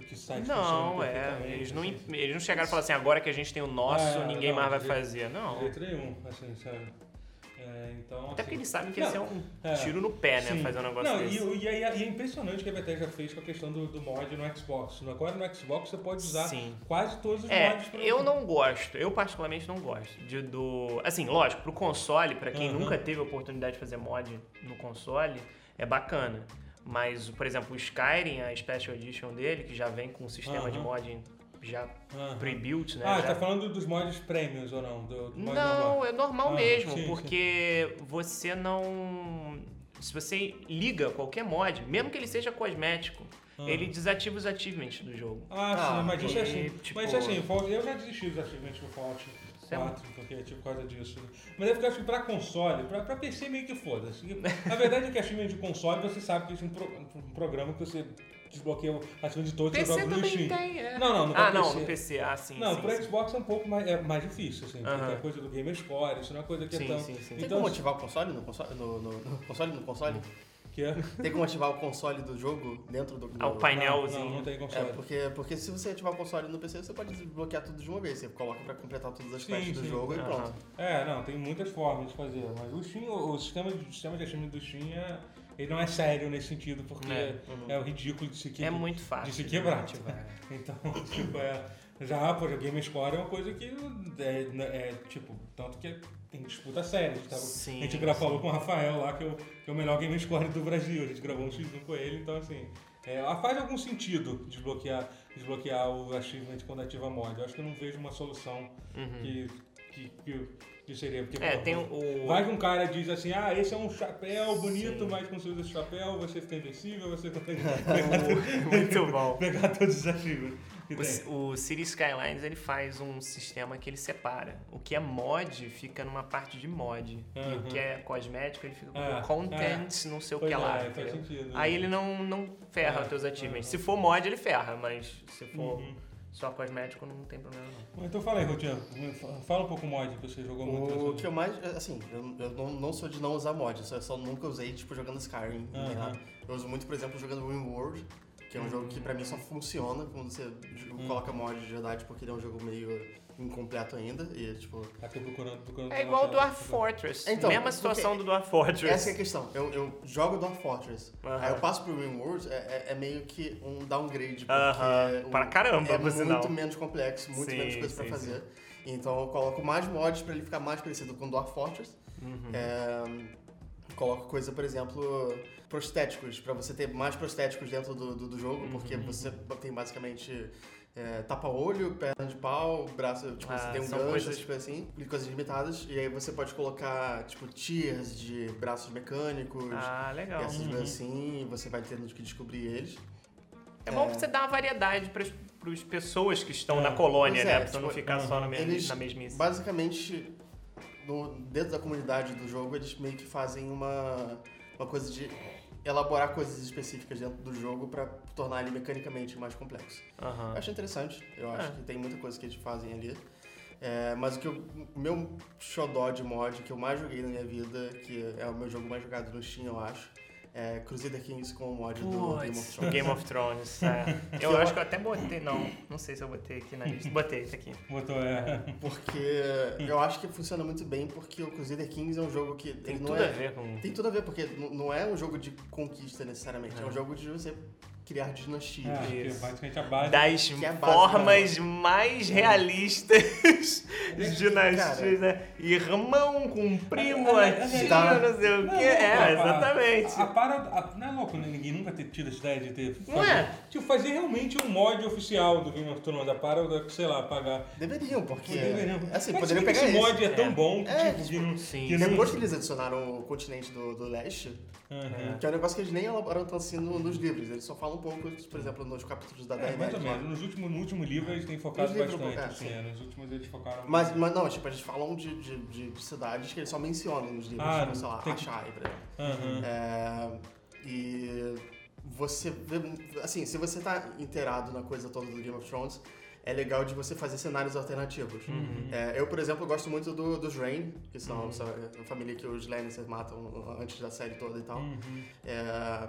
que, site Não, é. Eles não, assim. eles não chegaram e falaram assim, agora que a gente tem o nosso, É, ninguém não, mais vai de fazer. Não. De jeito nenhum, assim, sabe? É, então, Até assim, porque eles sabem que Não, esse é um é. tiro no pé, né? Sim. Fazer um negócio Não, desse. E, e, e é impressionante o que a Bethesda fez com a questão do, do mod no Xbox. Agora no Xbox você pode usar Sim. quase todos os É, mods pra eu não gosto, eu particularmente não gosto de, do... Assim, lógico, pro console, pra quem nunca teve a oportunidade de fazer mod no console, é bacana. Mas, por exemplo, o Skyrim, a Special Edition dele, que já vem com um sistema de Aham. mod já Aham. pre-built, né? Ah, já- tá falando dos mods premiums ou não? Do, do Não, normal. é normal Ah, mesmo, sim, sim. porque você não. Se você liga qualquer mod, mesmo que ele seja cosmético, Ah. ele desativa os achievements do jogo. Ah, Ah, sim, mas isso é assim. tipo- Mas isso é assim, o Fallout- eu já desisti dos achievements do Fallout 4, porque, tipo, por causa disso. Mas é porque eu acho que pra console, pra, pra PC meio que foda-se. A verdade é que achievement de console você sabe que existe um, pro- um programa que você desbloqueia acima de todos os jogos do Steam. tem, é. Não, não, no Ah, PC. não, no PC, ah, sim. Não, sim, pro sim. Xbox é um pouco mais, é mais difícil, assim, porque Aham. tem a coisa do Gamer Score, isso não é uma coisa que Sim, é tão... sim, sim. Tem Então, como ativar o console no console? No, no, no console no console? Que é... Tem como ativar o console do jogo dentro do. Ah, o do- painelzinho. Não, não tem É, console. porque, porque se você ativar o console no PC, você pode desbloquear tudo de uma vez. Você coloca pra completar todas as Sim, quests do sim. jogo e Aham. pronto. É, não, tem muitas formas de fazer, mas o Steam, o, o sistema, de, o sistema de achievement do Steam, é, ele não é sério nesse sentido, porque É. é, o ridículo de se, que, É muito fácil. de se quebrar. Então, tipo, é... Já, pô, o Game Score é uma coisa que é, é, tipo, tanto que tem disputa séria. A gente, tava, Sim, a gente sim. falou com o Rafael lá, que é, o, que é o melhor Game Score do Brasil. A gente gravou um X1 com ele, então assim. É, faz algum sentido desbloquear, desbloquear o achievement quando ativa mod. Eu acho que eu não vejo uma solução que, que, que, que seria. Porque, Uhum. É, pô, tem o. Vai que um cara diz assim, ah, esse é um chapéu bonito, Sim. mas quando você usa esse chapéu, você fica invencível, você consegue Muito bom. pegar todos os achievements O, o City Skylines ele faz um sistema que ele separa. O que é mod fica numa parte de mod. E o que é cosmético ele fica com É, content, não sei o Pois que lá. é, faz entendeu? sentido. Aí ele não, não ferra É, os teus achievements. é. Se for mod, ele ferra, mas se for Uhum. só cosmético, não tem problema não. Então fala aí, Rotiano, fala um pouco mod que você jogou muito. O nessa- que eu mais. Assim, eu, eu não, não sou de não usar mod, eu só, eu só nunca usei, tipo, jogando Skyrim. nem Aham. nada. Eu uso muito, por exemplo, jogando RimWorld, que é um jogo que pra mim só funciona quando você Hum. coloca mod de verdade, porque ele é um jogo meio incompleto ainda. E, tipo, tô procurando, procurando É igual o. Dwarf Fortress. Então, Mesma situação do Dwarf Fortress. essa é a questão. Eu, eu jogo Dwarf Fortress, aí eu passo pro RimWorld, é, é, é meio que um downgrade, porque o- Pra caramba, é muito sinal. menos complexo, muito Sim, menos coisa pra sim, fazer. Então eu coloco mais mods pra ele ficar mais parecido com Dwarf Fortress. Uhum. É, coloco coisa, por exemplo, prostéticos, pra você ter mais prostéticos dentro do, do, do jogo, porque Uhum. você tem basicamente é, tapa-olho, perna de pau, braço, tipo, Ah, você tem um gancho, coisas- coisas assim, e coisas limitadas, e aí você pode colocar, tipo, tiers de braços mecânicos, Ah, e legal. essas Uhum. coisas assim, e você vai tendo que descobrir eles. É bom que você dá uma variedade para as pessoas que estão É. na colônia, né? é, Pra não tipo, ficar só na, eles na mesmice. Basicamente, no- dentro da comunidade do jogo, eles meio que fazem uma, uma coisa de elaborar coisas específicas dentro do jogo pra tornar ele mecanicamente mais complexo. Aham. Eu acho interessante, eu acho É. que tem muita coisa que eles fazem ali. É, mas o que eu- o meu xodó de mod que eu mais joguei na minha vida, que é o meu jogo mais jogado no Steam, eu acho, é Crusader Kings com o mod do Game of Thrones. Game of Thrones. é. Eu acho que eu até botei, não. Não sei se eu botei aqui na lista. Botei isso aqui. Botou, é. Porque eu acho que funciona muito bem, porque o Crusader Kings é um jogo que Tem tudo é a ver com. Tem tudo a ver, porque não é um jogo de conquista necessariamente, é, É. um jogo de você criar dinastias. É, é Isso. basicamente a base. Das Que é a base formas mais realistas de dinastias, né? Irmão com primo, É, é, é, tio, tá. não sei o Não, quê. não, É, a- exatamente. A, a para, a- não é louco, né? Ninguém nunca ter tido essa ideia de ter. Não fazer- é? Tipo, fazer realmente um mod oficial do Game of Thrones. A para, sei lá, pagar. Deveriam, porque. Deveriam. Assim, Mas poderiam que pegar esse esse. mod é tão É. bom que, É, tipo, que, que não. Sim. que não- Depois que eles adicionaram o continente do, do leste, Aham. que é um negócio que eles nem elaboram tanto assim no- nos livros, eles só falam um pouco, por exemplo, nos capítulos da É, mais ou menos. Nos últimos, no último livro eles têm focado Nos livros, bastante. é, assim, sim. é, nos últimos eles focaram. Mas, mas não, tipo, eles falam de, de, de- de cidades que eles só mencionam nos livros, Ah, tipo, sei lá, tem Achai, por exemplo. Aham. É, e você vê, assim, se você tá inteirado na coisa toda do Game of Thrones, é legal de você fazer cenários alternativos. Uhum. É, eu, por exemplo, gosto muito do, dos Rain, que são essa a família que os Lannisters matam antes da série toda e tal. Uhum. É,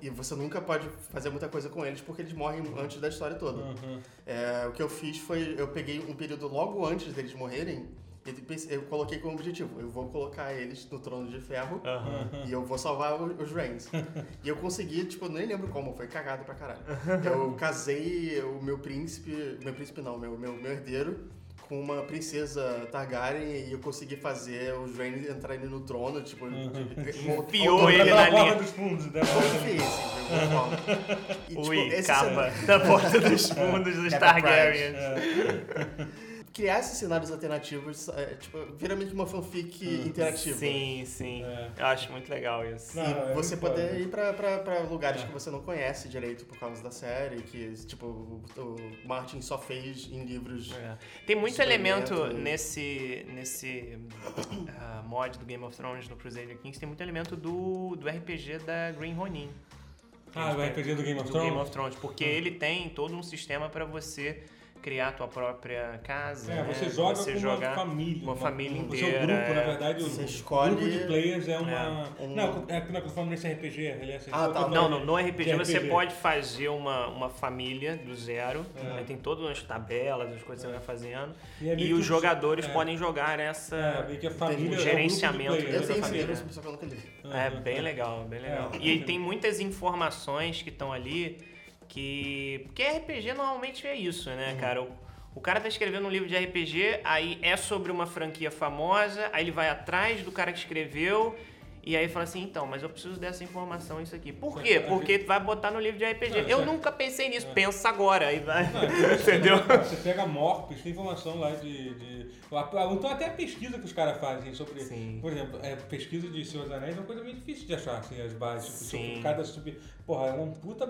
e você nunca pode fazer muita coisa com eles porque eles morrem antes da história toda. Aham. É, o que eu fiz foi, eu peguei um período logo antes deles morrerem e pensei- eu coloquei como objetivo, eu vou colocar eles no trono de ferro Aham. e eu vou salvar os Reigns. e eu consegui, tipo, eu nem lembro como, foi cagado pra caralho. Eu casei o meu príncipe, meu príncipe não, meu, meu, meu herdeiro, com uma princesa Targaryen e eu consegui fazer os Reigns entrarem no trono, tipo... Enfiou ele Da na porta linha. dos fundos, né? Assim. E, tipo, Ui, esse capa cenário- da porta dos fundos dos Targaryens. Criar esses cenários alternativos, é, tipo, vira meio que uma fanfic interativa. Sim, sim. É. Eu acho muito legal isso. Não, E é você poder ir pra, pra, pra lugares É. que você não conhece direito por causa da série, que, tipo, o, o Martin só fez em livros. É. Tem muito elemento nesse, nesse ah, mod do Game of Thrones no Crusader Kings, tem muito elemento do, do RPG da Green Ronin. Ah, o RPG do Game of do Thrones? Game of Thrones, porque ele tem todo um sistema pra você criar a tua própria casa. É, né? você joga você com uma família. uma família O seu inteira, grupo, na é. verdade, Você o escolhe- grupo de players é uma... É, um- Não, é não, eu falando nesse RPG, ele é assim. Ah, tá. Não, não, no de RPG você pode fazer uma, uma família do zero, É. né? tem todas as tabelas, as coisas que você vai fazendo, E é e os jogadores é. podem jogar É, essa... a família um é gerenciamento. Eu dessa tenho família. É bem legal, bem legal. É. E aí tem muitas informações que estão ali que. Porque RPG normalmente é isso, né, cara? O, o cara tá escrevendo um livro de RPG, aí é sobre uma franquia famosa, aí ele vai atrás do cara que escreveu. E aí fala assim, então, mas eu preciso dessa informação, isso aqui. Por quê? Porque vai botar no livro de RPG. Não, eu isso é- nunca pensei nisso, pensa agora. Aí vai. Não, é Entendeu? né, Você pega Morpes, tem informação lá de, de- Então até a pesquisa que os caras fazem sobre. Sim. Por exemplo, é, pesquisa de Senhor dos Anéis é uma coisa meio difícil de achar, assim, as bases. Tipo, Sim. cada sub. Porra, é um puta.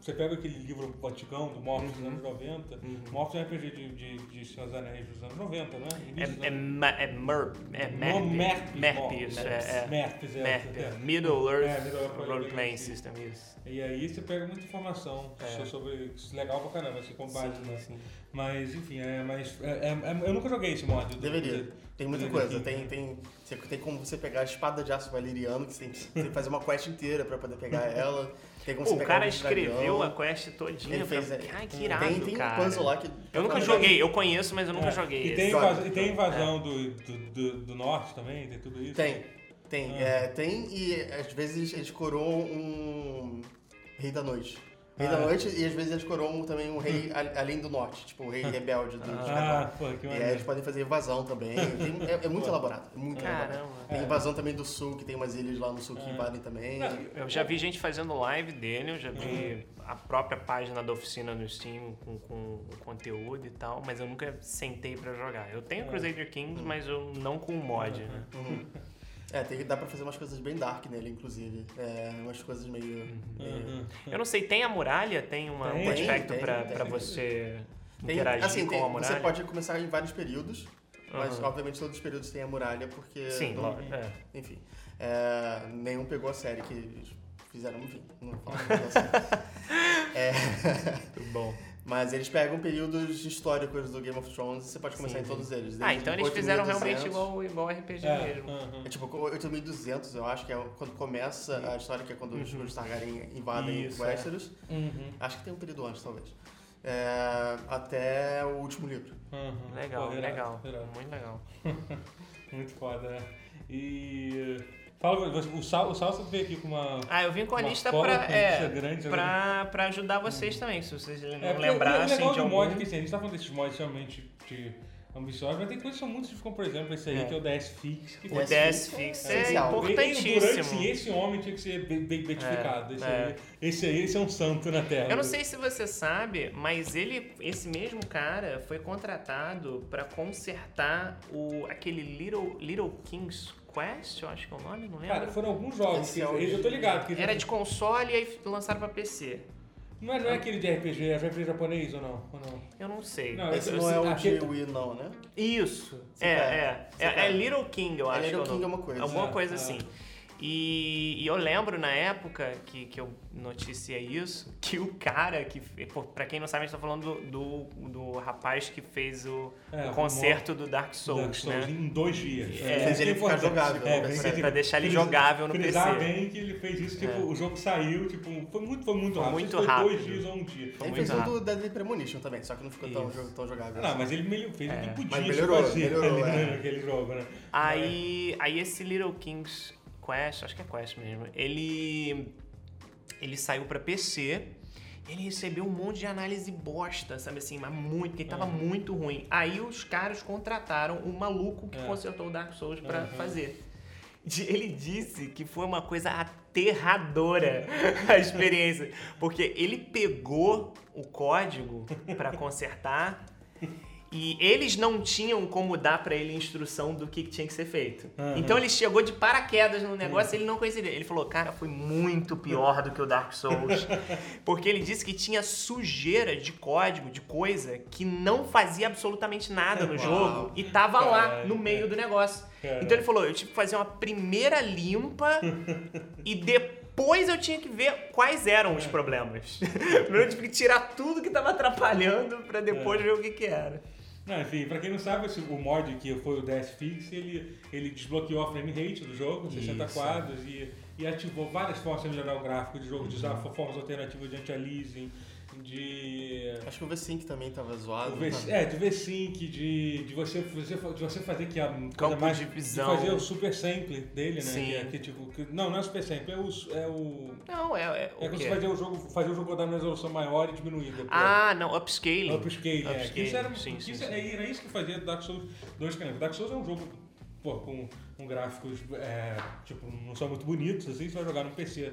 Você pega aquele livro antigão do Morpes dos Uhum. anos 90. Morpes é um RPG de, de, de Senhor dos Anéis dos anos 90, né? Início dos É, é, ma- é MERP. É MERP. Merp, MERP, isso. É, é. Merpes, é. MERP. é. Middle Earth É, Role Playing System, isso. E aí você pega muita informação É. sobre. Isso é legal pra caramba, assim, com base, Sim, né? sim. Mas, enfim, é, mas, é, é- é- eu nunca joguei esse mod. Deveria. do- Tem muita do- coisa. Tem, tem, você tem como você pegar a espada de aço valeriano, que você tem, você tem que fazer uma quest inteira pra poder pegar ela. Tem como o cara um escreveu a quest todinha. Ele pra- fez. Ai, que irado, tem, tem cara. um puzzle lá que. Eu nunca joguei, eu conheço, mas eu nunca É, joguei. E tem, invasão, e tem invasão do, do, do, do norte também, tem tudo isso? Tem, tem. Ah. É, tem e às vezes eles coroam um Rei da Noite. Rei Ah, da é. Noite e às vezes eles coroam também um rei a- além do norte, tipo o rei rebelde do Ah, pô, que E aí eles podem fazer invasão também. Tem- é, é muito elaborado. É muito elaborado. Caramba. Tem invasão também do sul, que tem umas ilhas lá no sul que É. invadem também. Eu já vi gente fazendo live dele, eu já vi a própria página da oficina no Steam com, com o conteúdo e tal, mas eu nunca sentei pra jogar. Eu tenho Crusader Kings, mas eu não com o mod, né? Uhum. É, tem, dá pra fazer umas coisas bem dark nele, inclusive. É, umas coisas meio. meio- Uhum. Eu não sei, tem a muralha? Tem uma, Tem, um aspecto tem, pra, tem. pra você Tem, interagir assim, com tem- a muralha? você pode começar em vários períodos, mas Aham. obviamente todos os períodos têm a muralha, porque. Sim, não- lógico. É. Enfim. é, nenhum pegou a série que fizeram, enfim. Não vou falar muito da série. É, Muito bom. Mas eles pegam períodos históricos do Game of Thrones e você pode começar Sim, em todos eles. Ah, então eles fizeram 8200. realmente igual, igual RPG É, mesmo. uhum. É tipo 8200, eu acho que é quando começa a história, que é quando os, os Targaryen invadem Isso, Westeros. Uhum. Acho que tem um período antes, talvez. É, até o último livro. Uhum. Legal, Pô, irado, legal. irado. Muito legal. Muito foda, né? E. Fala, o Sal, o Salsa veio aqui com uma. Ah, eu vim com a lista com é, grande, né? pra, pra ajudar vocês também, se vocês não É, lembrassem o legal de do mod é algum. que assim, a gente tá falando desses mods realmente de ambiciosos, mas tem coisas que são muito difíceis, como por exemplo esse aí, É. que é o DS Fix. Que O DS Fix é é essencial. Ele, durante, importantíssimo. sim, esse homem tinha que ser bem identificado. esse, é. Aí, esse aí esse é um santo na Terra. Eu não sei se você sabe, mas ele, esse mesmo cara, foi contratado pra consertar o aquele Little, Little King's Quest, eu acho que é o nome, não lembro. Cara, foram alguns jogos que é o eu tô ligado. Que Era de console e aí lançaram pra PC. Não é, não é aquele de RPG, é RPG japonês ou não? Ou não? Eu não sei. Não, Esse eu- não é eu- o aquele- de Wii, não, né? Isso. Você É, pega. é. Você É, pega. é Little King, eu É acho. Little que é o King nome. é uma coisa. Alguma É, coisa é. assim. E, e eu lembro na época que, que eu noticiei isso, que o cara que. pô, Pra quem não sabe, a gente tá falando do, do, do rapaz que fez o, É, o concerto do Dark Souls, Dark Souls né? em dois dias. É, fez ele ficar importante. jogável, É, né? Pra- que- pra deixar ele jogável no PC. bem que ele fez isso, tipo, É. o jogo saiu, tipo, foi muito, foi muito Foi rápido. muito se rápido. Foi dois dias ou um dia. Ele muito fez um rápido. do Deadly Premonition também, só que não ficou tão, tão jogável. Não, assim. mas ele, ele fez o que podia Mas se melhorou, fazer melhorou, ali, é. né, naquele jogo, né? Aí, aí esse Little King's Quest, acho que é Quest mesmo, ele, ele saiu pra PC. Ele recebeu um monte de análise bosta, sabe assim, mas muito, porque tava Uhum. muito ruim. Aí os caras contrataram o maluco que É. consertou o Dark Souls pra Uhum. fazer. Ele disse que foi uma coisa aterradora a experiência, porque ele pegou o código pra consertar e eles não tinham como dar pra ele instrução do que que tinha que ser feito. Uhum. Então ele chegou de paraquedas no negócio e ele não conhecia. Ele falou, cara, foi muito pior do que o Dark Souls. Porque ele disse que tinha sujeira de código, de coisa, que não fazia absolutamente nada no Uau. jogo e tava lá no meio do negócio. Caralho. Então ele falou, eu tive que fazer uma primeira limpa e depois depois eu tinha que ver quais eram os problemas. Primeiro eu tive que tirar tudo que tava atrapalhando pra depois ver o que que era. Não, enfim, pra quem não sabe, esse- o mod que foi o DS Fix, ele, ele desbloqueou a frame rate do jogo, 60 Isso. quadros, e, e ativou várias formas de melhorar o gráfico de jogo, de usar formas alternativas de anti-aliasing, de... Acho que o V-Sync também tava zoado. V- tá? é, de V-Sync, de, de, você, de você fazer que a coisa Campo mais... de de visão. fazer o super sample dele, né? Sim. Que é, que, tipo, que- não, não é o super sample, é o... É o Não, é, é, é o que você fazer o jogo, fazer o jogo rodar numa resolução maior e diminuir depois. Ah, não, upscaling. Upscale, é. Upscaling, Que Isso era, sim, que sim, isso sim. é- era isso que fazia Dark Souls 2 caneta. Dark Souls é um jogo pô, com, com gráficos, é, tipo, não são muito bonitos, assim, você vai jogar num PC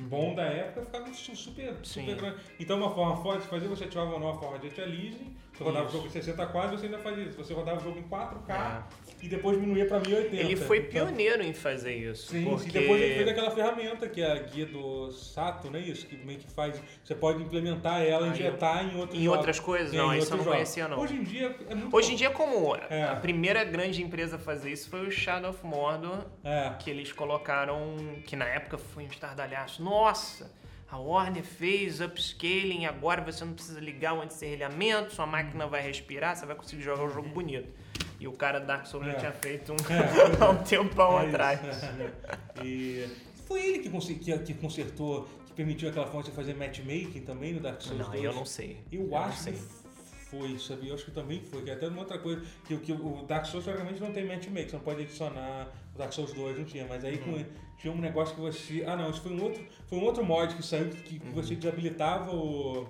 bom da época, ficava su- super, Sim. super grande. Então uma forma forte de fazer, você ativava uma nova forma de anti-aliasing, você rodava Isso. o jogo em 60 quadros, você ainda fazia isso. Você rodava o jogo em 4K É. e depois diminuía pra 1080. Ele foi Então- pioneiro em fazer isso. Sim, porque... e depois ele fez aquela ferramenta que é a guia do Sato, não é isso? Que meio que faz. Você pode implementar ela, Ah, injetar em outros Em jogos. outras coisas? Sim, Não, isso eu não jogos. conhecia, não. Hoje em dia é muito. Hoje em dia, como É. a primeira grande empresa a fazer isso foi o Shadow of Mordor, É. que eles colocaram, que na época foi um estardalhaço. Nossa, a Warner fez upscaling, agora você não precisa ligar o anti-serrilhamento, sua máquina vai respirar, você vai conseguir jogar um jogo bonito. E o cara da Dark Souls já É. tinha feito um, É. um tempão É atrás. é. E foi ele que, que, que consertou, que permitiu aquela forma de fazer matchmaking também no Dark Souls Não, 2. eu não sei. Eu, não acho sei. que foi, sabia? Eu acho que também foi, que é até uma outra coisa, que, que o Dark Souls praticamente não tem matchmaking, você não pode adicionar, o Dark Souls 2 não tinha, mas aí Uhum. com- tinha um negócio que você, ah não, isso foi um outro, foi um outro mod que saiu, que, que Uhum. você desabilitava o...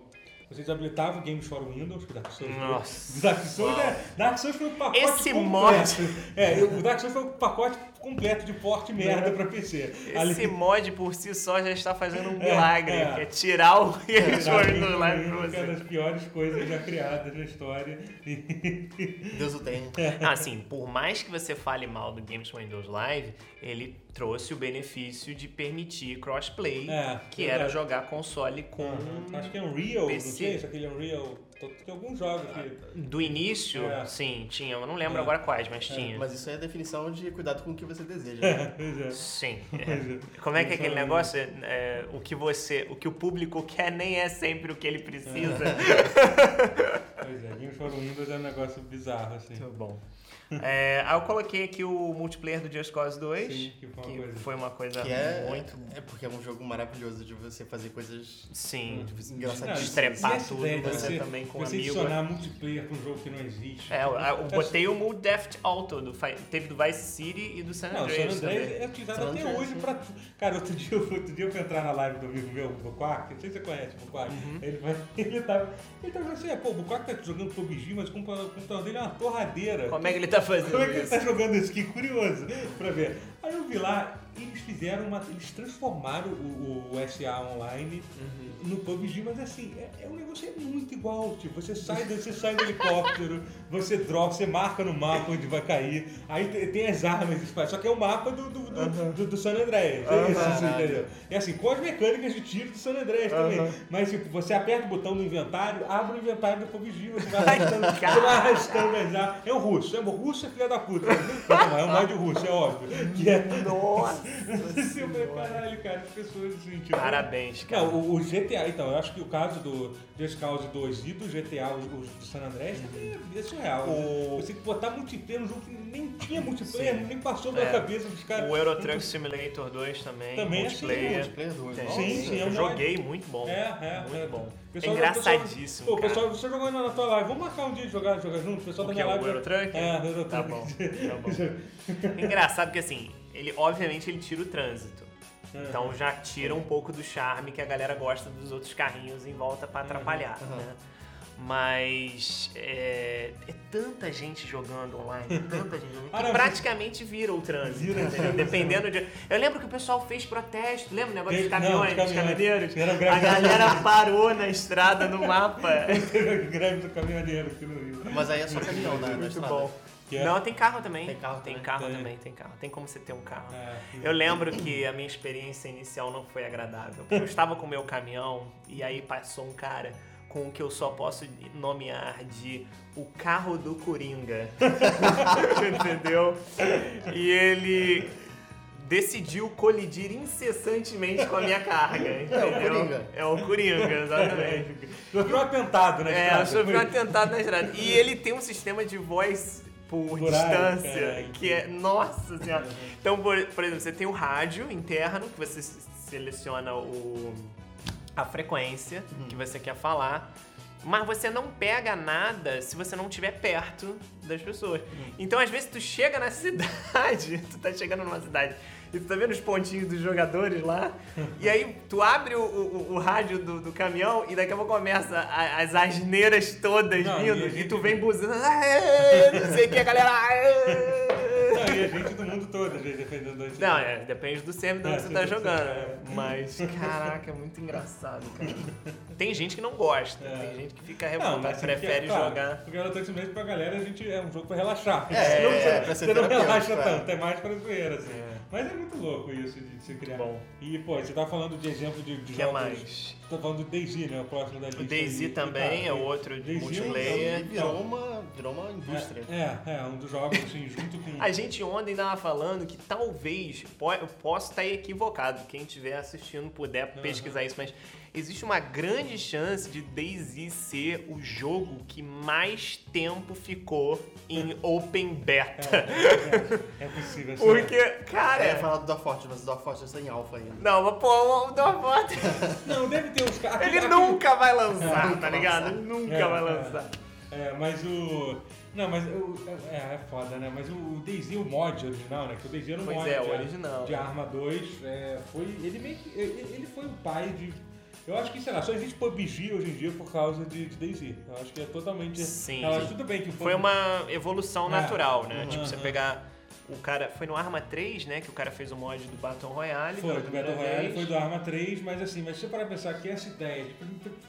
Você desabilitava o Games for Windows, que o Dark Souls. Nossa. Dark Souls, é, Dark Souls foi um pacote Esse completo. mod- É, o Dark Souls foi um pacote completo de porte merda pra PC. Esse mod por si só já está fazendo um É, milagre, é. que é tirar o for Windows Souls Live pra que é uma você. das piores coisas já criadas na história. Deus o tenha. Assim, por mais que você fale mal do Games for Windows Live, ele trouxe o benefício de permitir crossplay, É, que verdade. era jogar console com Uhum. Acho que é Unreal, PC. não sei se aquele Unreal. Tem alguns jogos que. do início, É. sim, tinha, eu não lembro É. agora quais, mas tinha. Mas isso é a definição de cuidado com o que você deseja. né? É. Sim. É. é. Como é que é aquele Então, negócio? É, o que você, o que o público quer nem é sempre o que ele precisa. Pois é, Games for Windows é um negócio bizarro, assim. Muito bom. É, aí eu coloquei aqui o multiplayer do Just Cause 2, Sim, que foi uma que coisa. foi uma coisa Que é, muito. é porque é um jogo maravilhoso de você fazer coisas Sim. Não, engraçadíssimas. Destrepar e essa tudo, ideia de você também com você amigo. adicionar multiplayer pra um jogo que não existe. É, eu, eu botei o Mood Theft Auto, do, teve do Vice City e do San Não, o Andreas. San Andreas também. é utilizado até Andreas, hoje sim. pra. Cara, outro dia, outro dia eu fui entrar na live do amigo meu, o Buquac, não sei se você conhece o Buquac. Uhum. Ele, ele tava. Ele tava assim, é, pô, o tá jogando PUBG, mas o computador dele é uma torradeira. Como é que ele tá fazendo Como é que ele isso? tá jogando isso? Que curioso pra ver. Aí eu vi lá, eles fizeram uma. Eles transformaram o, o SA online Uhum. no PUBG, mas assim, é, é um negócio é muito igual. Tipo, você sai, do, você sai do helicóptero, você dropa, você marca no mapa onde vai cair, aí tem, tem as armas só que é o mapa do, do, do, do, do San Andreas. É isso, Caralho. entendeu? É assim, com as mecânicas de tiro do San Andreas também. Mas tipo, você aperta o botão no inventário, abre o inventário do PUBG, você vai arrastando, você vai arrastando as armas. É um russo, é um russo é filha da puta. Não, é um mod russo, é óbvio. Que é. Nossa! Assim, eu falei, caralho, cara, as pessoas assim, tipo. Parabéns, cara. Não, o, o GTA, então, eu acho que o caso do Just Cause 2 e do GTA, o, o do San Andreas, também é, é surreal. né? O- Você botar multiplayer num jogo que nem tinha multiplayer, Sim. nem passou pela É. cabeça dos caras. O Euro Truck Simulator 2 também, Também é assim, multiplayer. Multiplayer dois. Tem. Nossa. Sim, sim, é eu um joguei, muito bom. É, é, muito é. bom. O pessoal- é engraçadíssimo, Pô, pessoal, você jogou na, na tua live, vamos marcar um dia de jogar, jogar junto? O pessoal O da que, minha o live. Euro Truck? É, o Euro Tá bom, tá bom. Engraçado que assim, ele obviamente ele tira o trânsito. É. Então já tira um pouco do charme que a galera gosta dos outros carrinhos em volta pra atrapalhar, uhum. né? Mas é, é tanta gente jogando online, tanta gente jogando, que não, praticamente vira o trânsito. Vira o entendeu? trânsito. Dependendo de. Eu lembro que o pessoal fez protesto, lembra o negócio dos Não, caminhões, dos dos caminhoneiros? A galera parou na estrada no mapa. Teve greve do caminhoneiro aqui no Rio. Mas aí é só caminhão na Muito bom. Que é- Não, tem carro também. Tem carro Tem também. carro Tem. também, tem carro. Tem como você ter um carro. É, Eu lembro que a minha experiência inicial não foi agradável. Eu estava com o meu caminhão e aí passou um cara com o que eu só posso nomear de o carro do Coringa. Entendeu? E ele decidiu colidir incessantemente com a minha carga. É o entendeu? Coringa. É o Coringa, exatamente. Sofreu um atentado, né? É, eu sofri um atentado na estrada. E ele tem um sistema de voz por, distância, que é. Nossa senhora. Então, por, por exemplo, você tem o rádio interno, que você seleciona o, a frequência que você quer falar. Mas você não pega nada se você não estiver perto das pessoas. Então, às vezes, tu chega na cidade, tu tá chegando numa cidade e tu tá vendo os pontinhos dos jogadores lá, e aí tu abre o, o- o rádio do, do caminhão e daqui a pouco começa a- as asneiras todas Não, e vindo, e, gente- tu vem buzinando, "Aê", não sei o que, a galera. Não, e a gente do mundo todo, às vezes, defendendo a gente. Não, é, depende do servidor É, que você tá jogando. né? Mas, caraca, é muito engraçado, cara. Tem gente que não gosta, É. tem gente que fica Não, revoltada, assim, prefere claro, jogar. Porque o Galaxy mesmo pra galera, a gente é um jogo pra relaxar. É, é, você, é, você não relaxa é. tanto, é mais pra zoeira, assim. É. Mas é muito louco isso de, se criar. bom. E, pô, você tá falando de exemplo de, de O que jogos. mais? Você tá falando do DayZ, né? O próximo da lista. O DayZ também E, é outro de DayZ é um- multiplayer. virou uma, virou uma indústria. É, é, um dos jogos, assim, junto com. A gente ontem tava falando que talvez, eu posso estar equivocado, quem estiver assistindo puder pesquisar isso, mas existe uma grande chance de DayZ ser o jogo que mais tempo ficou em open beta. É possível, assim. Porque, É, cara... é falar do Dwarf Fortress, mas o Dwarf Fortress tá em alpha ainda. Não, mas pô, o Dorfort, Não, deve ter uns caras. ele nunca vai lançar, tá ligado? Ele nunca É, vai é. lançar. É, mas o. Não, mas o. É, é foda, né? Mas o DayZ, o mod original, né? Que o DayZ era um Pois mod é, o de, original. de Arma 2. É, foi. Ele meio que. Ele, ele foi o pai de. Eu acho que, sei lá, só existe PUBG hoje em dia por causa de, DayZ. Eu acho que é totalmente. Sim, Eu acho tudo bem que o Foi PUBG uma evolução É. natural, né? Uhum. Tipo, você pegar o cara... Foi no Arma 3, né? Que o cara fez o mod do Battle Royale. Foi do Battle Royale, vez. foi do Arma 3, mas assim, mas se você parar pra pensar que essa ideia, de,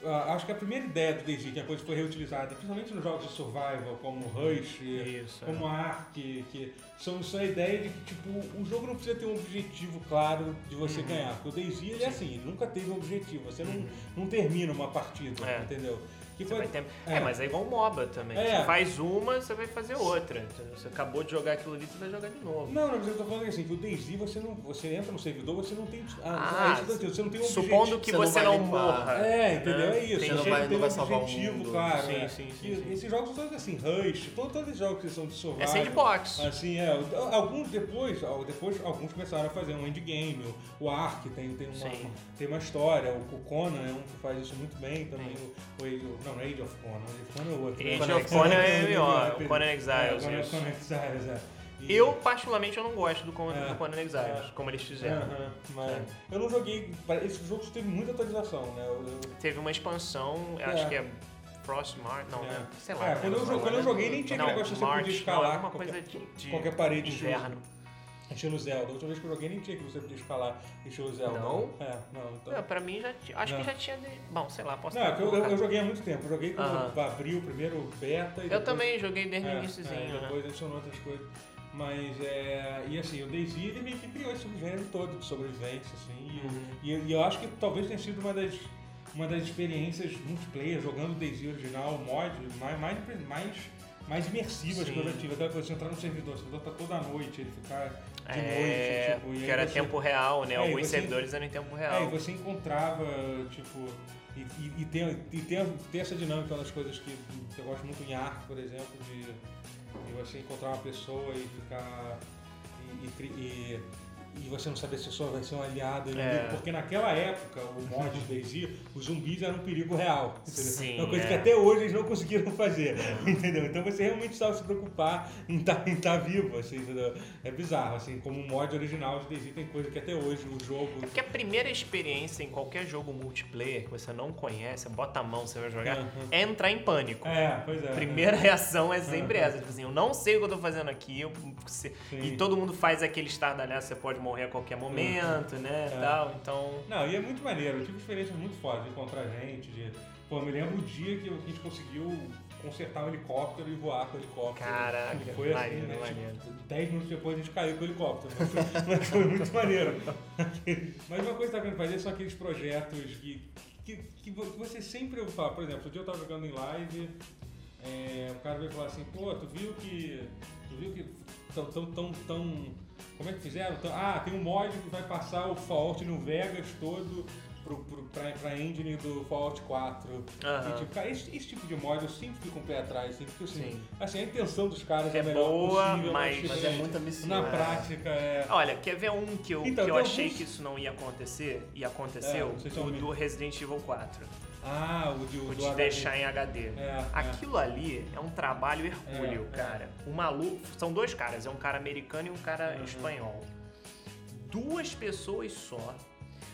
ah, acho que a primeira ideia do DayZ, que depois foi reutilizada, principalmente nos jogos de survival, como Rush, Isso, é. como Ark, que são, são a ideia de que tipo, o jogo não precisa ter um objetivo claro de você Uhum. ganhar. Porque o DayZ, ele é assim, ele nunca teve um objetivo, você não, não termina uma partida, É. entendeu? Que foi, ter- é. É, mas é igual o MOBA também. É. Você faz uma, você vai fazer outra. entendeu? Você acabou de jogar aquilo ali, você vai jogar de novo. Não, não, mas eu tô falando assim, que o DayZ, você, não, você entra no servidor, você não tem... Ah, é dizendo, você não tem um Supondo objetivo. que Você não você não, morra. É, entendeu? né? É isso. Você não vai- não vai salvar o mundo. claro. Sim, sim, sim, sim. Esses jogos são todos assim, Rush, todos, todos os jogos que são de survival. É sandbox. Assim, é. Alguns depois, depois alguns começaram a fazer um endgame. O Ark tem, tem, uma, Sim. tem uma história. O Conan é um que faz isso muito bem também. Sim. O, o, o- não, Age of Conan. Age of Conan é o outro. Age né? of Conan é melhor, o Conan Exiles, É, o Conan. Conan Exiles, é. E- Eu, particularmente, eu não gosto do, Con É. do Conan Exiles, É. como eles fizeram. Aham, mas É. eu não joguei. Esse jogo teve muita atualização, né? Eu- eu- Teve uma expansão, eu É. acho que é Frostmark, não, É. né? Sei lá. É, quando eu, quando eu joguei nem tinha não, aquele negócio de você podia escalar qualquer, coisa de, de qualquer parede inverno. Estilo Zelda. A última vez que eu joguei nem tinha que você podia escalar estilo Zelda. Não? É, não. Então... Não, pra mim já tinha, acho Não. que já tinha, de... bom, sei lá, posso Não, é eu, eu, eu joguei há muito tempo. Eu joguei quando Aham. abriu o primeiro beta e Eu depois- também joguei desde o é, iníciozinho, é, né? depois adicionou outras coisas. Mas é. E assim, o DayZ ele meio que criou esse gênero todo de sobrevivência, assim. e- Uhum. E, e eu acho que talvez tenha sido uma das, uma das experiências multiplayer, jogando o DayZ original, mod, mais, mais, mais, mais imersivas que eu já tive. Aquela coisa de você entrar no servidor, o servidor tá toda noite, ele ficar de É, noite, tipo, que era você- tempo real, né? É, Alguns você- servidores eram em tempo É, real. e você encontrava, tipo. E, e, e tem, e tem, tem essa dinâmica das coisas que, que eu gosto muito em Ark, por exemplo, de, de você encontrar uma pessoa e ficar. E, e e- você não saber se a pessoa vai ser um aliado É. porque naquela época, o mod de DayZ, os zumbis eram um perigo real. Sim, uma coisa é. que até hoje eles não conseguiram fazer, entendeu? Então você realmente precisava se preocupar em estar vivo, assim, entendeu? É bizarro, assim, como o mod original de DayZ tem coisa que até hoje o jogo... Porque a primeira experiência em qualquer jogo multiplayer que você não conhece, bota a mão, você vai jogar, Uhum. é entrar em pânico. É, pois é. A primeira reação é sempre Uhum. essa, tipo assim, eu não sei o que eu tô fazendo aqui, eu- e todo mundo faz aquele estardalhaço, você pode morrer a qualquer momento, né, É. tal, então... Não, e é muito maneiro. Eu tive experiências muito fodas de encontrar gente. De... Pô, eu me lembro o dia que a gente conseguiu consertar um helicóptero e voar com o helicóptero. Caraca, E foi assim, maneiro, né? maneiro. Tipo, 10 minutos depois a gente caiu com o helicóptero. Mas foi, mas foi muito maneiro. Mas uma coisa que tá querendo fazer são aqueles projetos que, que, que vo- que você sempre ouve falar. Por exemplo, outro dia eu tava jogando em live, é, o cara veio falar assim, pô, tu viu que. Tu viu que tão, tão, tão, tão Como é que fizeram? Então, ah, tem um mod que vai passar o Fallout no Vegas todo pro, pro, pra, pra engine do Fallout 4. Aham. E, tipo, cara, esse, esse tipo de mod eu sempre fico com o pé atrás, assim, porque assim, Sim. assim, a intenção dos caras é, É a melhor boa, possível, mas- Mas que é muito ambicioso. Na É. prática, é. Olha, quer ver um que eu, Então, que eu tem achei alguns- que isso não ia acontecer? E aconteceu? É, é o do Resident Evil 4. Ah, o de, O de HD. deixar em HD. É, é. Aquilo ali é um trabalho hercúleo, É, é. cara. O maluco. São dois caras, é um cara americano e um cara Uhum. espanhol. Duas pessoas só.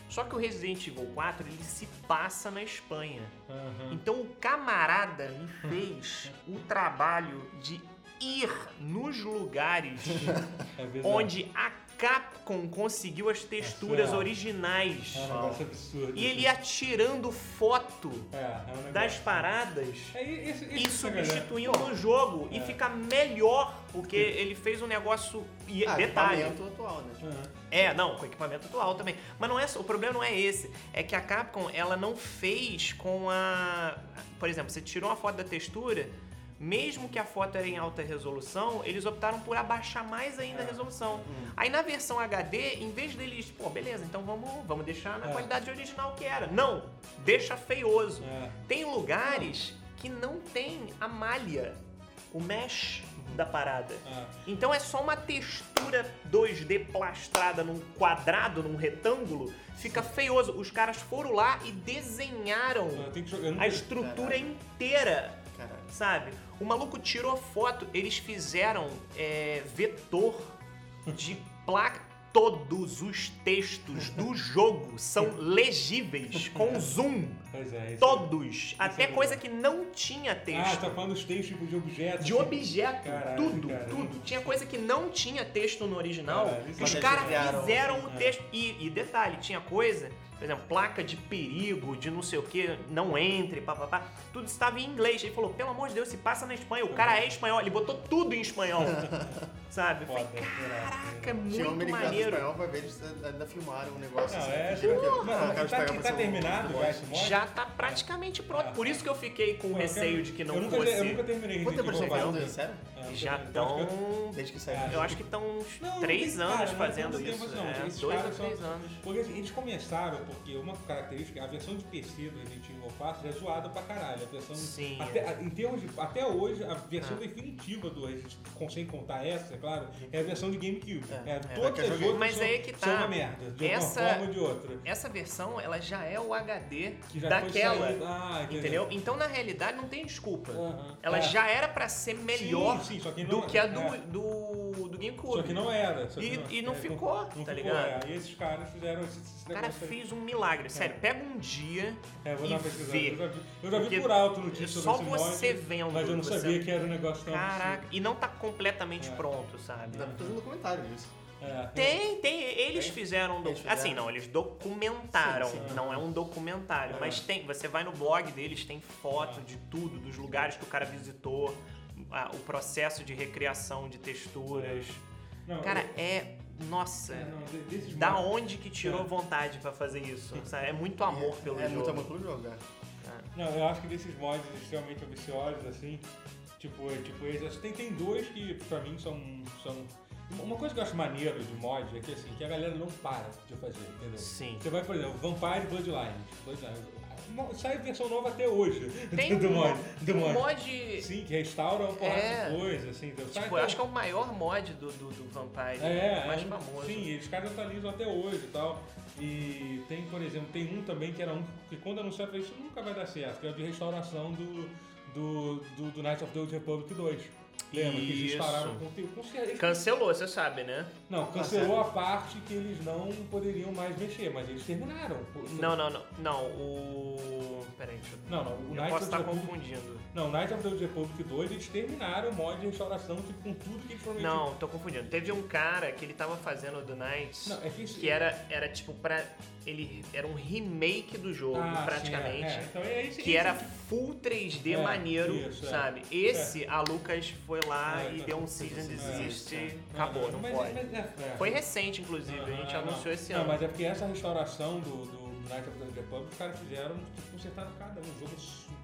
Só que o Resident Evil 4 ele se passa na Espanha. Aham. Então o camarada me fez o trabalho de ir nos lugares É onde a Capcom conseguiu as texturas É. originais. É um negócio absurdo. E ele ia tirando foto É, é um das paradas É, esse, esse e galera- substituindo no jogo. E É. fica melhor, porque ele fez um negócio. E Ah, detalhe. equipamento atual, né? Aham. É, não, com equipamento atual também. Mas não é, o problema não é esse. É que a Capcom, ela não fez com a. Por exemplo, você tirou uma foto da textura, mesmo que a foto era em alta resolução, eles optaram por abaixar mais ainda a resolução. Aí na versão HD, em vez deles, pô, beleza, então vamos, vamos deixar na É. qualidade original que era. Não, deixa feioso. É. Tem lugares que não tem a malha, o mesh da parada. Ah, Então é só uma textura 2D plastrada num quadrado, num retângulo, fica feioso. Os caras foram lá e desenharam nunca- a estrutura inteira. Sabe? O maluco tirou foto, eles fizeram é, vetor de placa. Todos os textos do jogo são legíveis com zoom. Pois é. Todos. Até é coisa que não tinha Ah, texto. tá falando dos textos de objetos. De assim. objeto, Caralho, tudo, cara. tudo. Tinha coisa que não tinha texto no original. Caralho, os é caras fizeram o é. texto. E, e detalhe, tinha coisa, por exemplo, placa de perigo, de não sei o que, não entre, papapá. Tudo estava em inglês. Ele falou, pelo amor de Deus, se passa na Espanha. O cara é espanhol, ele botou tudo em espanhol. sabe? Falei, Foda, caraca, é um muito americano maneiro. espanhol pra ver, eles ainda filmaram um negócio Não, assim. é. que- Não, cara, tá, tá seu- terminado já esse mod? Já tá praticamente pronto. É. Por isso que eu fiquei com Pô, eu receio quero- de que não eu nunca, fosse. Eu nunca terminei Quanto tempo fazendo? Sério? É, Já estão. Desde que saiu. Eu acho que estão uns Não, não três anos não fazendo isso. tempo, não. é, Esses dois ou três anos. Porque assim, eles começaram porque uma característica, a versão de PC do Resident Evil 4 é zoada pra caralho. A versão, Sim. Até, a- em termos de, até hoje, a versão Ah. definitiva do Resident Evil, sem contar essa, é claro, é a versão de GameCube. É. É, É, todas as outras Mas são, aí que tá. são uma merda, de Essa- uma forma ou de outra. Essa versão, ela já é o HD daquela. ah, entendeu? Então, na realidade, não tem desculpa. Ela É. já era pra ser melhor Sim, sim, que não- do que a do, é. do, do GameCube. Só que não era. que E- e não é, ficou, não tá ficou, ligado? é. E esses caras fizeram esse, esse O cara fez um milagre. Sério, pega um dia É, vou e dar uma pesquisada. vê. Eu já vi, eu já vi por alto notícia só sobre esse você mod, vendo, Mas eu não você- sabia que era um negócio tão Caraca, e não tá completamente É. pronto, sabe? Dá pra fazer um documentário disso. absurdo. É. Tem, tem. Eles Tem? fizeram. um doc- Eles fizeram. Assim, não, eles documentaram. Sim, sim. Não é um documentário. É. Mas tem. Você vai no blog deles, tem foto É. de tudo, dos lugares que o cara visitou, a- o processo de recriação de texturas. Não, Cara, eu- é. Nossa. é, não, Da mods- onde que tirou É. vontade pra fazer isso? sabe? É muito amor pelo É jogo. muito amor pelo jogo, é. Não, eu acho que desses mods extremamente ambiciosos, assim, tipo, é, tipo esses, tem, tem dois que pra mim são, são. Uma coisa que eu acho maneiro de mod é que assim, que a galera não para de fazer, entendeu? Sim. Você vai, por exemplo, Vampire Bloodlines. Bloodlines. Sai versão nova até hoje Tem do um, mod. Do um mod. mod. Sim, que restaura uma porrada É. de coisa, assim. Tipo, até eu acho que é o maior mod do, do, do Vampire. É, o mais é um- famoso. Sim, os caras atualizam até hoje e tal. E tem, por exemplo, tem um também que era um que quando anunciou eu falei, isso nunca vai dar certo, que é o de restauração do, do, do, do Knights of the Old Republic 2. Lembra? Que eles restauraram com, com, eles- Cancelou, você sabe, né? Não, cancelou a parte que eles não poderiam mais mexer, mas eles terminaram. Não, não, não. Não, o. Peraí, deixa eu. Não, não, o Eu Knights posso estar Republic confundindo. Não, Knights of the Republic 2, eles terminaram o mod de restauração tipo, com tudo que eles prometiam. Não, tô confundindo. Teve um cara que ele tava fazendo do Knights Não, é que isso- que era, era tipo pra. Ele era um remake do jogo, Ah, sim, praticamente. é, é. Então, é esse- Que era full 3D É, maneiro, isso, é. sabe? Esse, a Lucas foi lá É, e deu um season desist, é. acabou, não Mas- pode. mas- é, é. Foi recente, inclusive, a gente anunciou não. esse Não, ano. mas é porque essa restauração do, do, Knights of the Republic, os caras fizeram, tipo, consertaram cada um, um jogo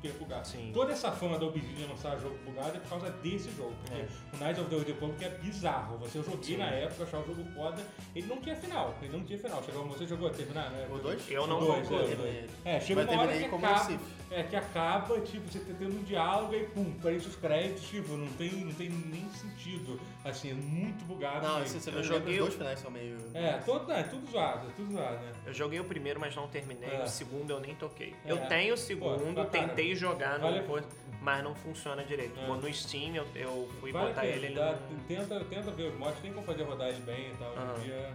super bugado. Sim. Toda essa fama da Obsidian lançar jogo bugado é por causa desse jogo, porque É. o Knights of the Republic é bizarro. Você eu joguei Sim. na época, achava o jogo foda, ele não tinha final, ele não tinha final. Chegou, você jogou a terminar, né? O 2? Eu não dois, concluí. é, dois. É, chega Mas uma hora que acaba, é, que acaba, tipo, você tá tendo um diálogo e pum, aparece os créditos, tipo, não tem, não tem nem sentido. Assim, é muito bugado. Não, se você Eu não joguei os o- dois finais são meio. É, todo, é, tudo zoado, é tudo zoado, né? Eu joguei o primeiro, mas não terminei. É. O segundo eu nem toquei. É. Eu tenho o segundo, Pô, cara, tentei jogar, no vale- coisa, mas não funciona direito. É. No Steam eu, eu fui Vale botar ele, ele dá- não... tenta, tenta ver os mods, tem como fazer rodar ele bem e tal, hoje Aham. em dia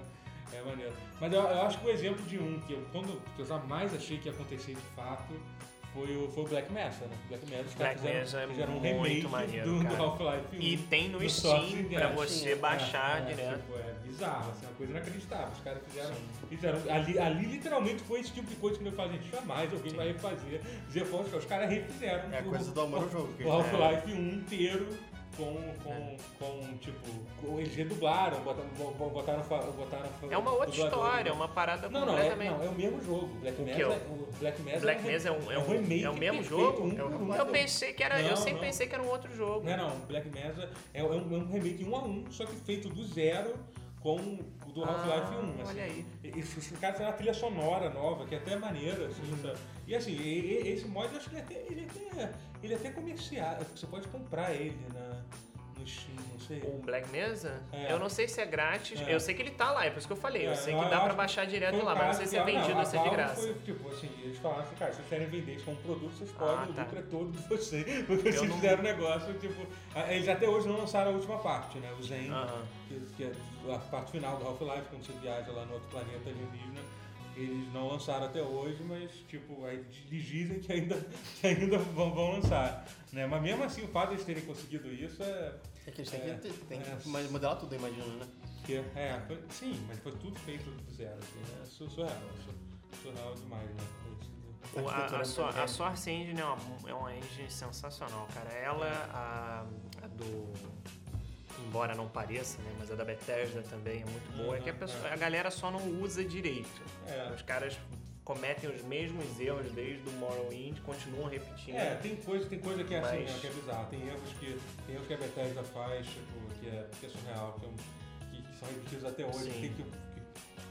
é maneiro. Mas eu, eu acho que o exemplo de um que eu, quando, que eu jamais achei que ia acontecer de fato foi o, foi o Black Mesa, né? Black Mesa, os caras Black fizeram, Mesa é fizeram um muito remake maneiro, do, do. Half-Life 1. E tem no Steam pra você É, baixar é, direto. Tipo, é bizarro, assim, uma coisa inacreditável. Os caras fizeram. fizeram ali, ali literalmente foi esse tipo de coisa que eu falei, gente, jamais alguém vai refazer. Os caras refizeram É a o- coisa do amor ao jogo. o Half-Life 1 inteiro com, com, com, tipo, eles redublaram, botaram, bo- botaram, botaram É uma outra história, é uma parada Não, não, é, completamente... não, é o mesmo jogo. Black Mesa, é o- é- Black Mesa, Black é um, Mesa é um, é um, remake é o mesmo jogo? um É um. Eu pensei que era. eu Não, sempre não. pensei que era um outro jogo. Não, não, Black Mesa é, é um, é um remake 1 a 1 só que feito do zero com o do Half-Life 1. Ah, assim. olha aí. E- e Os caras fizeram uma trilha sonora nova, que é até maneira, assim, Uhum. tá? E assim, esse mod eu acho que ele é até, ele é até, ele é até comercial, você pode comprar ele na, não sei. O Black Mesa? É. Eu não sei se é grátis. É. Eu sei que ele tá lá, é por isso que eu falei. Eu É, sei eu que dá acho pra baixar direto lá, mas não sei se é vendido ou se é de graça. Foi, tipo assim, eles falaram assim, cara, se vocês querem vender isso como produto, vocês podem, Ah, o tá. lucro é todo de vocês. Porque vocês não- fizeram negócio, tipo. Eles até hoje não lançaram a última parte, né? O Zen, Aham. que, que é a parte final do Half-Life, quando você viaja lá no outro planeta alienígena. Eles não lançaram até hoje, mas tipo, aí eles dizem que ainda, que ainda vão, vão lançar. Né? Mas mesmo assim, o fato de eles terem conseguido isso é. É que eles têm É, que, tem é. que modelar tudo, eu imagino, né? que é foi- sim, mas foi tudo feito do zero. Assim, é sur- surreal. sur- Surreal demais, né? Esse- O- a, a, Sour- a americana. Source Engine é uma, é uma engine sensacional, cara. Ela, a, a do. Embora não pareça, né? Mas a da Bethesda também é muito boa. É que a, Uhum, pessoa- é. a galera só não usa direito. É. Os caras cometem os mesmos erros desde o Morrowind, continuam repetindo. É, tem coisa, tem coisa que é assim, Mas- né, que é bizarro. Tem erros que, tem erros que a Bethesda faz, tipo, que é, que é surreal, que, é um- que- que são repetidos até hoje. Tem que, que-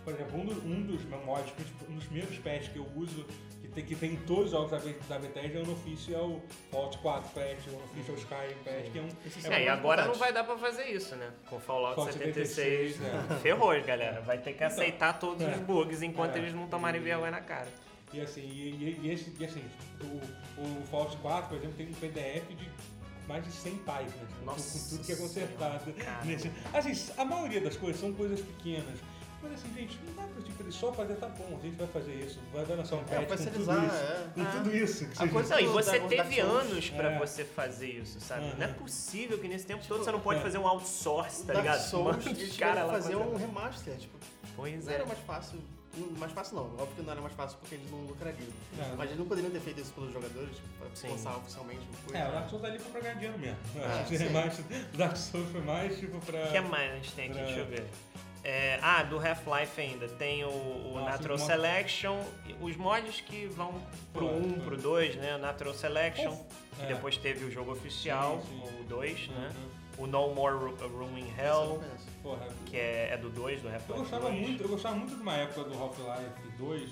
por exemplo, um, do- um dos mods, um dos primeiros patches que eu uso, tem, que tem em todos os jogos da, da Bethesda, é o Unofficial Fallout 4 patch, o Unofficial Skyrim patch, que é um... É É, e agora não vai dar pra fazer isso, né? Com Fallout Fallout 76. 76, é. Ferrou, galera. Vai ter que aceitar todos é. os bugs enquanto É. eles não tomarem vergonha na cara. E assim, e, e- e esse, e assim o, o Fallout 4, por exemplo, tem um PDF de mais de 100 páginas, né, com- Nossa com tudo que é consertado. Senhora, Assim, a maioria das coisas são coisas pequenas. Mas assim, gente, não dá pra tipo, eles só fazer, tá bom, a gente vai fazer isso, vai dar só um É, com tudo isso. é. Com Ah. tudo isso. Que A coisa- Não, e você teve anos pra É. você fazer isso, sabe? Uhum. Não é possível que nesse tempo todo você não pode é. fazer um outsource, tá Dark ligado? Souls, caras tiveram lá fazer fazer. um remaster, tipo, Pois não é. era mais fácil. Mais fácil não, óbvio que não era mais fácil porque eles não lucrariam. Não. Mas eles não poderiam ter feito isso pelos jogadores, tipo, pra Sim. lançar oficialmente uma coisa. É, o Dark Souls ali foi pra ganhar dinheiro mesmo. Ah, Dark Souls foi mais tipo pra. O que mais a gente tem aqui? pra- Deixa eu ver. É, ah, do Half-Life ainda. Tem o, o Nossa, Natural os Selection, os mods que vão pro Foi, 1, foi. pro 2, né? Natural Selection, que É. depois teve o jogo oficial, Sim, sim. o 2, né? Uhum. O No More eu não Hell. Porra, que é, é do 2, do Eu Half-Life gostava 2. muito, eu gostava muito de uma época do Half-Life 2,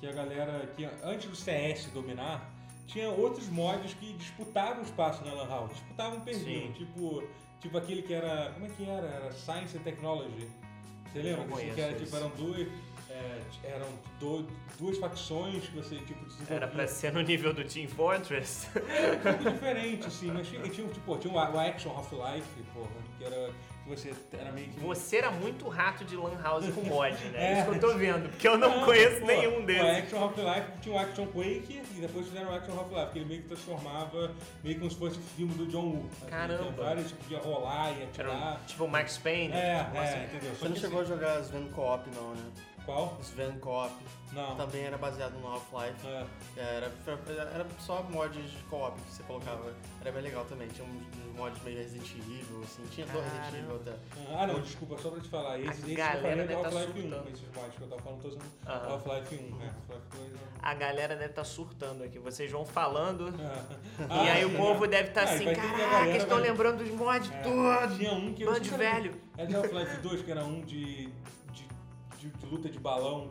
que a galera, que antes do CS dominar, tinha outros mods que disputavam espaço na Lan House, disputavam perdiam, tipo, tipo aquele que era, como é que era? Era Science and Technology. Você lembra? Não conheço que era, tipo, eram duas, é, eram do- duas facções que você tipo desenvolvia. Era pra ser no nível do Team Fortress. Era um pouco diferente, assim, mas tinha, tipo, tinha o Action Half-Life, porra, que era você era meio que Você era muito rato de Lan House com mod, né? É É. isso que eu tô vendo, porque eu não conheço pô, nenhum O deles. Action Half-Life tinha o Action Quake e depois fizeram o Action Half-Life, que ele meio que transformava meio como se fosse o filme do John Woo. Assim, Caramba. Tinha vários, tipo, podia rolar e Era atirar. um- tipo o Max Payne. É, tipo, é, assim. entendeu? Você não chegou a jogar Sven Co-op não, né? Qual? Sven Co-op. Não. Também era baseado no Half-Life. É. Era, era só mods de co-op que você colocava. Era bem legal também. Tinha uns mods meio Resident Evil, assim. Tinha do Resident Evil até. Ah, não, desculpa, só pra te falar. Esse, esse galera do tá Half-Life 1, surtando. esses mods que eu tava falando, usando Aham. Half-Life 1, né? Half-Life 2 é... A galera deve estar surtando aqui. Vocês vão falando. Ah, e aí o sim, povo é. deve estar Ah, e assim, caraca, estão vai- lembrando dos mods É, todos. Tinha um que eu sei se era- velho. É de Half-Life 2, que era um de, de, de, de luta de balão.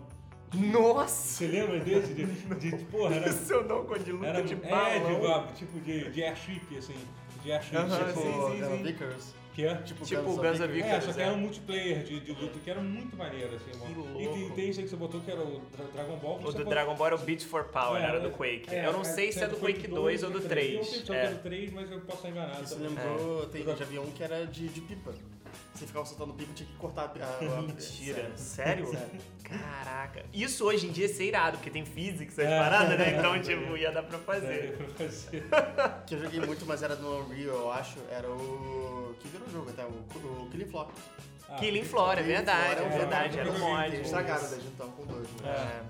Nossa! Você lembra desse? De, de, de- porra, era... Isso eu não de luta era de é, balão. de, ba- tipo de, de airship, assim. De airship. Tipo, sim, Tipo, sim, era sim. Vickers. Que é? Tipo, Tipo Guns Guns Vickers. É, só que é. era um multiplayer de, de luta que era muito maneiro, assim, mano. Que E tem, louco. tem esse aí que você botou que era o Dra- Dragon Ball. O você do pode- Dragon Ball era o Beat for Power, É, era do é, Quake. é, eu não sei se é do Quake 2 ou do 3. Eu sei só que É. é do 3, mas eu posso estar enganado. Isso também. lembrou, tem, É. já vi um que era de, de pipa. Você ficava soltando pipa e tinha que cortar a, a, a Mentira. Sério? Sério. Caraca. Isso hoje em dia é ser irado, porque tem physics, essas É. paradas, né? Então, tipo, ia dar pra fazer. Que eu joguei muito, mas era no Unreal, eu acho. Era o. Que virou jogo até, o, o Killing Floor. Ah, Killing Floor, é verdade, é é verdade, era um mod. Eles estragaram desde então com dois, né? É.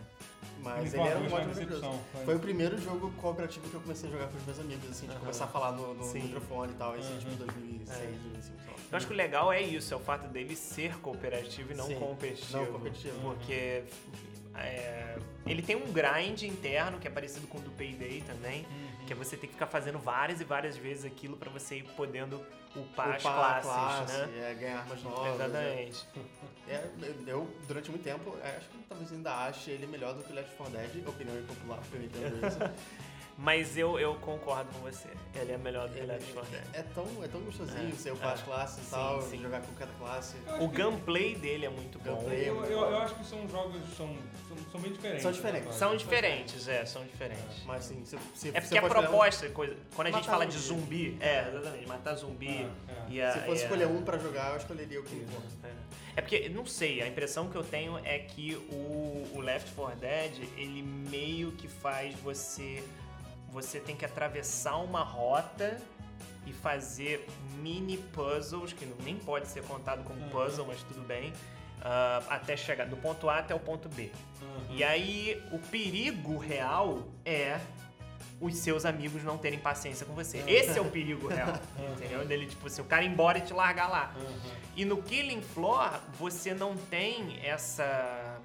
Mas ele era um mod maravilhoso. foi. O primeiro jogo cooperativo que eu comecei a jogar com os meus amigos, assim, de começar a falar no, no microfone e tal, esse Aham. tipo 2006, É. 2005, sei lá. Eu acho que o legal é isso, é o fato dele ser cooperativo e não Sim, competitivo. não competitivo. Porque é, ele tem um grind interno que é parecido com o do Payday também, Uhum. que é você ter que ficar fazendo várias e várias vezes aquilo pra você ir podendo upar as Upar a classes, classe, né? é, ganhar armas novas. Exatamente. É, eu, durante muito tempo, é, acho que talvez ainda ache ele melhor do que o Left 4 Dead, opinião impopular, porque eu entendo isso. Mas eu, eu concordo com você. Ele é melhor do que Ele Left 4 Dead. é, tão, é tão gostosinho É, você upar é. as classes e tal, sim. jogar com cada classe. O que- gameplay dele é muito bom. Gameplay. Eu, eu, eu acho que são jogos são, são, são bem diferentes. São diferentes. né, São diferentes, é, são diferentes. Mas sim, se, se, É porque a escolher um- proposta, coisa, quando a gente Matar fala de zumbi. zumbi, é, exatamente, matar zumbi É, é. e a. se fosse e a- escolher um pra jogar, eu escolheria o. É. É porque, não sei, a impressão que eu tenho é que o, o Left 4 Dead, ele meio que faz você. Você tem que atravessar uma rota e fazer mini puzzles, que nem pode ser contado como Uhum. puzzle, mas tudo bem, ah, até chegar do ponto A até o ponto B. Uhum. E aí, o perigo real é os seus amigos não terem paciência com você. Esse é o perigo real, entendeu? Dele, tipo assim, o cara ir embora e te largar lá. Uhum. E no Killing Floor, você não tem essa,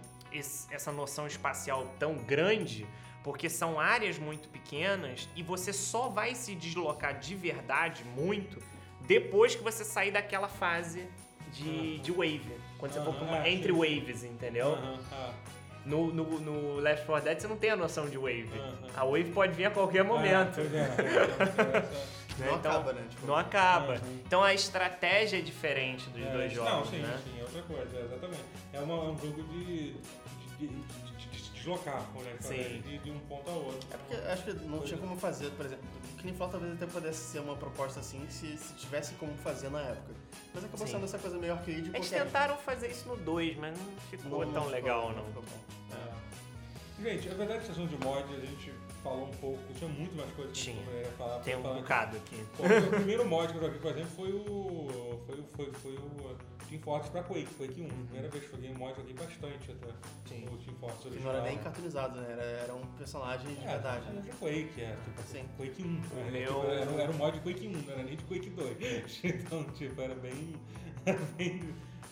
essa noção espacial tão grande, porque são áreas muito pequenas e você só vai se deslocar de verdade muito depois que você sair daquela fase de, de wave. Quando você for pra uma- entre waves, entendeu? Uhum. No, no, no Left 4 Dead você não tem a noção de wave. A wave pode vir a qualquer momento. É, pois é, é, né? Não Então, acaba, né? Tipo, Não acaba. Uhum. Então a estratégia é diferente dos É, dois Não, jogos, sim, né? sim, é outra coisa, exatamente. É, uma, é um jogo de, de, de, deslocar, né? De, de um ponto ao outro. É porque acho que não tinha como fazer, por exemplo, o Killing Floor talvez até pudesse ser uma proposta assim se, se tivesse como fazer na época. Mas acabou Sim. sendo essa coisa meio arcade. Eles tentaram fazer isso no 2, mas não ficou tão ficou- legal, não. ficou bom. É. Gente, a verdade é que a sessão de mod a gente falou um pouco, tinha muito mais coisas que a gente Tinha. poderia falar. Tem um falar bocado aqui. Pô, o primeiro mod que eu joguei, por exemplo, foi o. Foi, o- foi, foi o Team Fortress pra Quake, Quake 1. Primeira vez que joguei um mod, joguei bastante até. Sim. O Team Fortress Que original. não era nem cartoonizado, né? Era, era um personagem de É, verdade. era né? de Quake, é, tipo, Sim. Quake 1. Era, meu- tipo, era, era um mod de Quake 1, não era nem de Quake 2. Então, tipo, era bem. Era bem,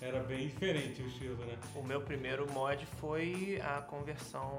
era bem diferente o estilo, né? O meu primeiro mod foi a conversão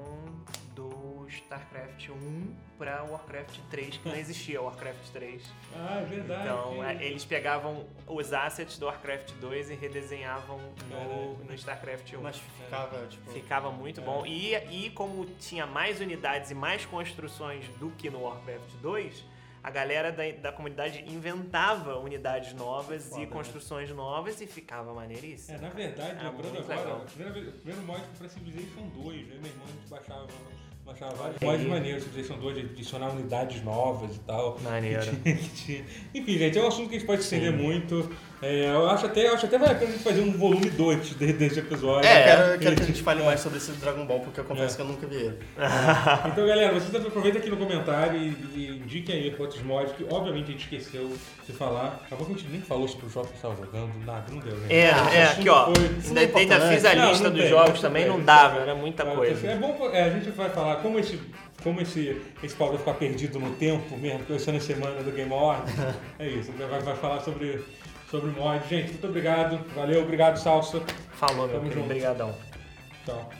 do StarCraft 1 para Warcraft 3, que não existia Warcraft 3. Ah, é verdade. Então, é, eles pegavam os assets do Warcraft 2 e redesenhavam no, no StarCraft 1. Mas ficava, tipo. Ficava muito É. bom. E, e como tinha mais unidades e mais construções do que no Warcraft 2, a galera da, da comunidade inventava unidades novas Foda, e né? construções novas e ficava maneiríssimo. É, na verdade, É lembrando agora, legal. o primeiro mod foi pra Civilization 2, eu e meu irmão a gente baixava Achava vários mods maneiros, PlayStation 2, de adicionar unidades novas e tal. Maneiro. Que tinha- que tinha. Enfim, gente, é um assunto que a gente pode estender muito. É, eu acho até, eu acho até vale a pena a gente fazer um volume 2 de- desse episódio. Eu É, quero, eu quero que a gente fale mais sobre esse Dragon Ball, porque eu confesso É. que eu nunca vi ele. Então, galera, vocês aproveitem aqui no comentário e, e indiquem aí outros mods que, obviamente, a gente esqueceu de falar. Acabou que a gente nem falou sobre os jogos que estava jogando, nada, não deu, né? É, é, aqui ó. foi- Ainda, é ainda fiz a lista não dos tem, jogos também, não dava, era muita É, coisa. É bom, é, a gente vai falar como esse, como esse, esse pau vai ficar perdido no tempo mesmo, porque vai ser na semana do Game Awards. é isso, a gente vai, vai falar sobre, sobre mod. Gente, muito obrigado. Valeu, obrigado, Salsa. Falou, meu Tamo querido. junto. Obrigadão. Tchau.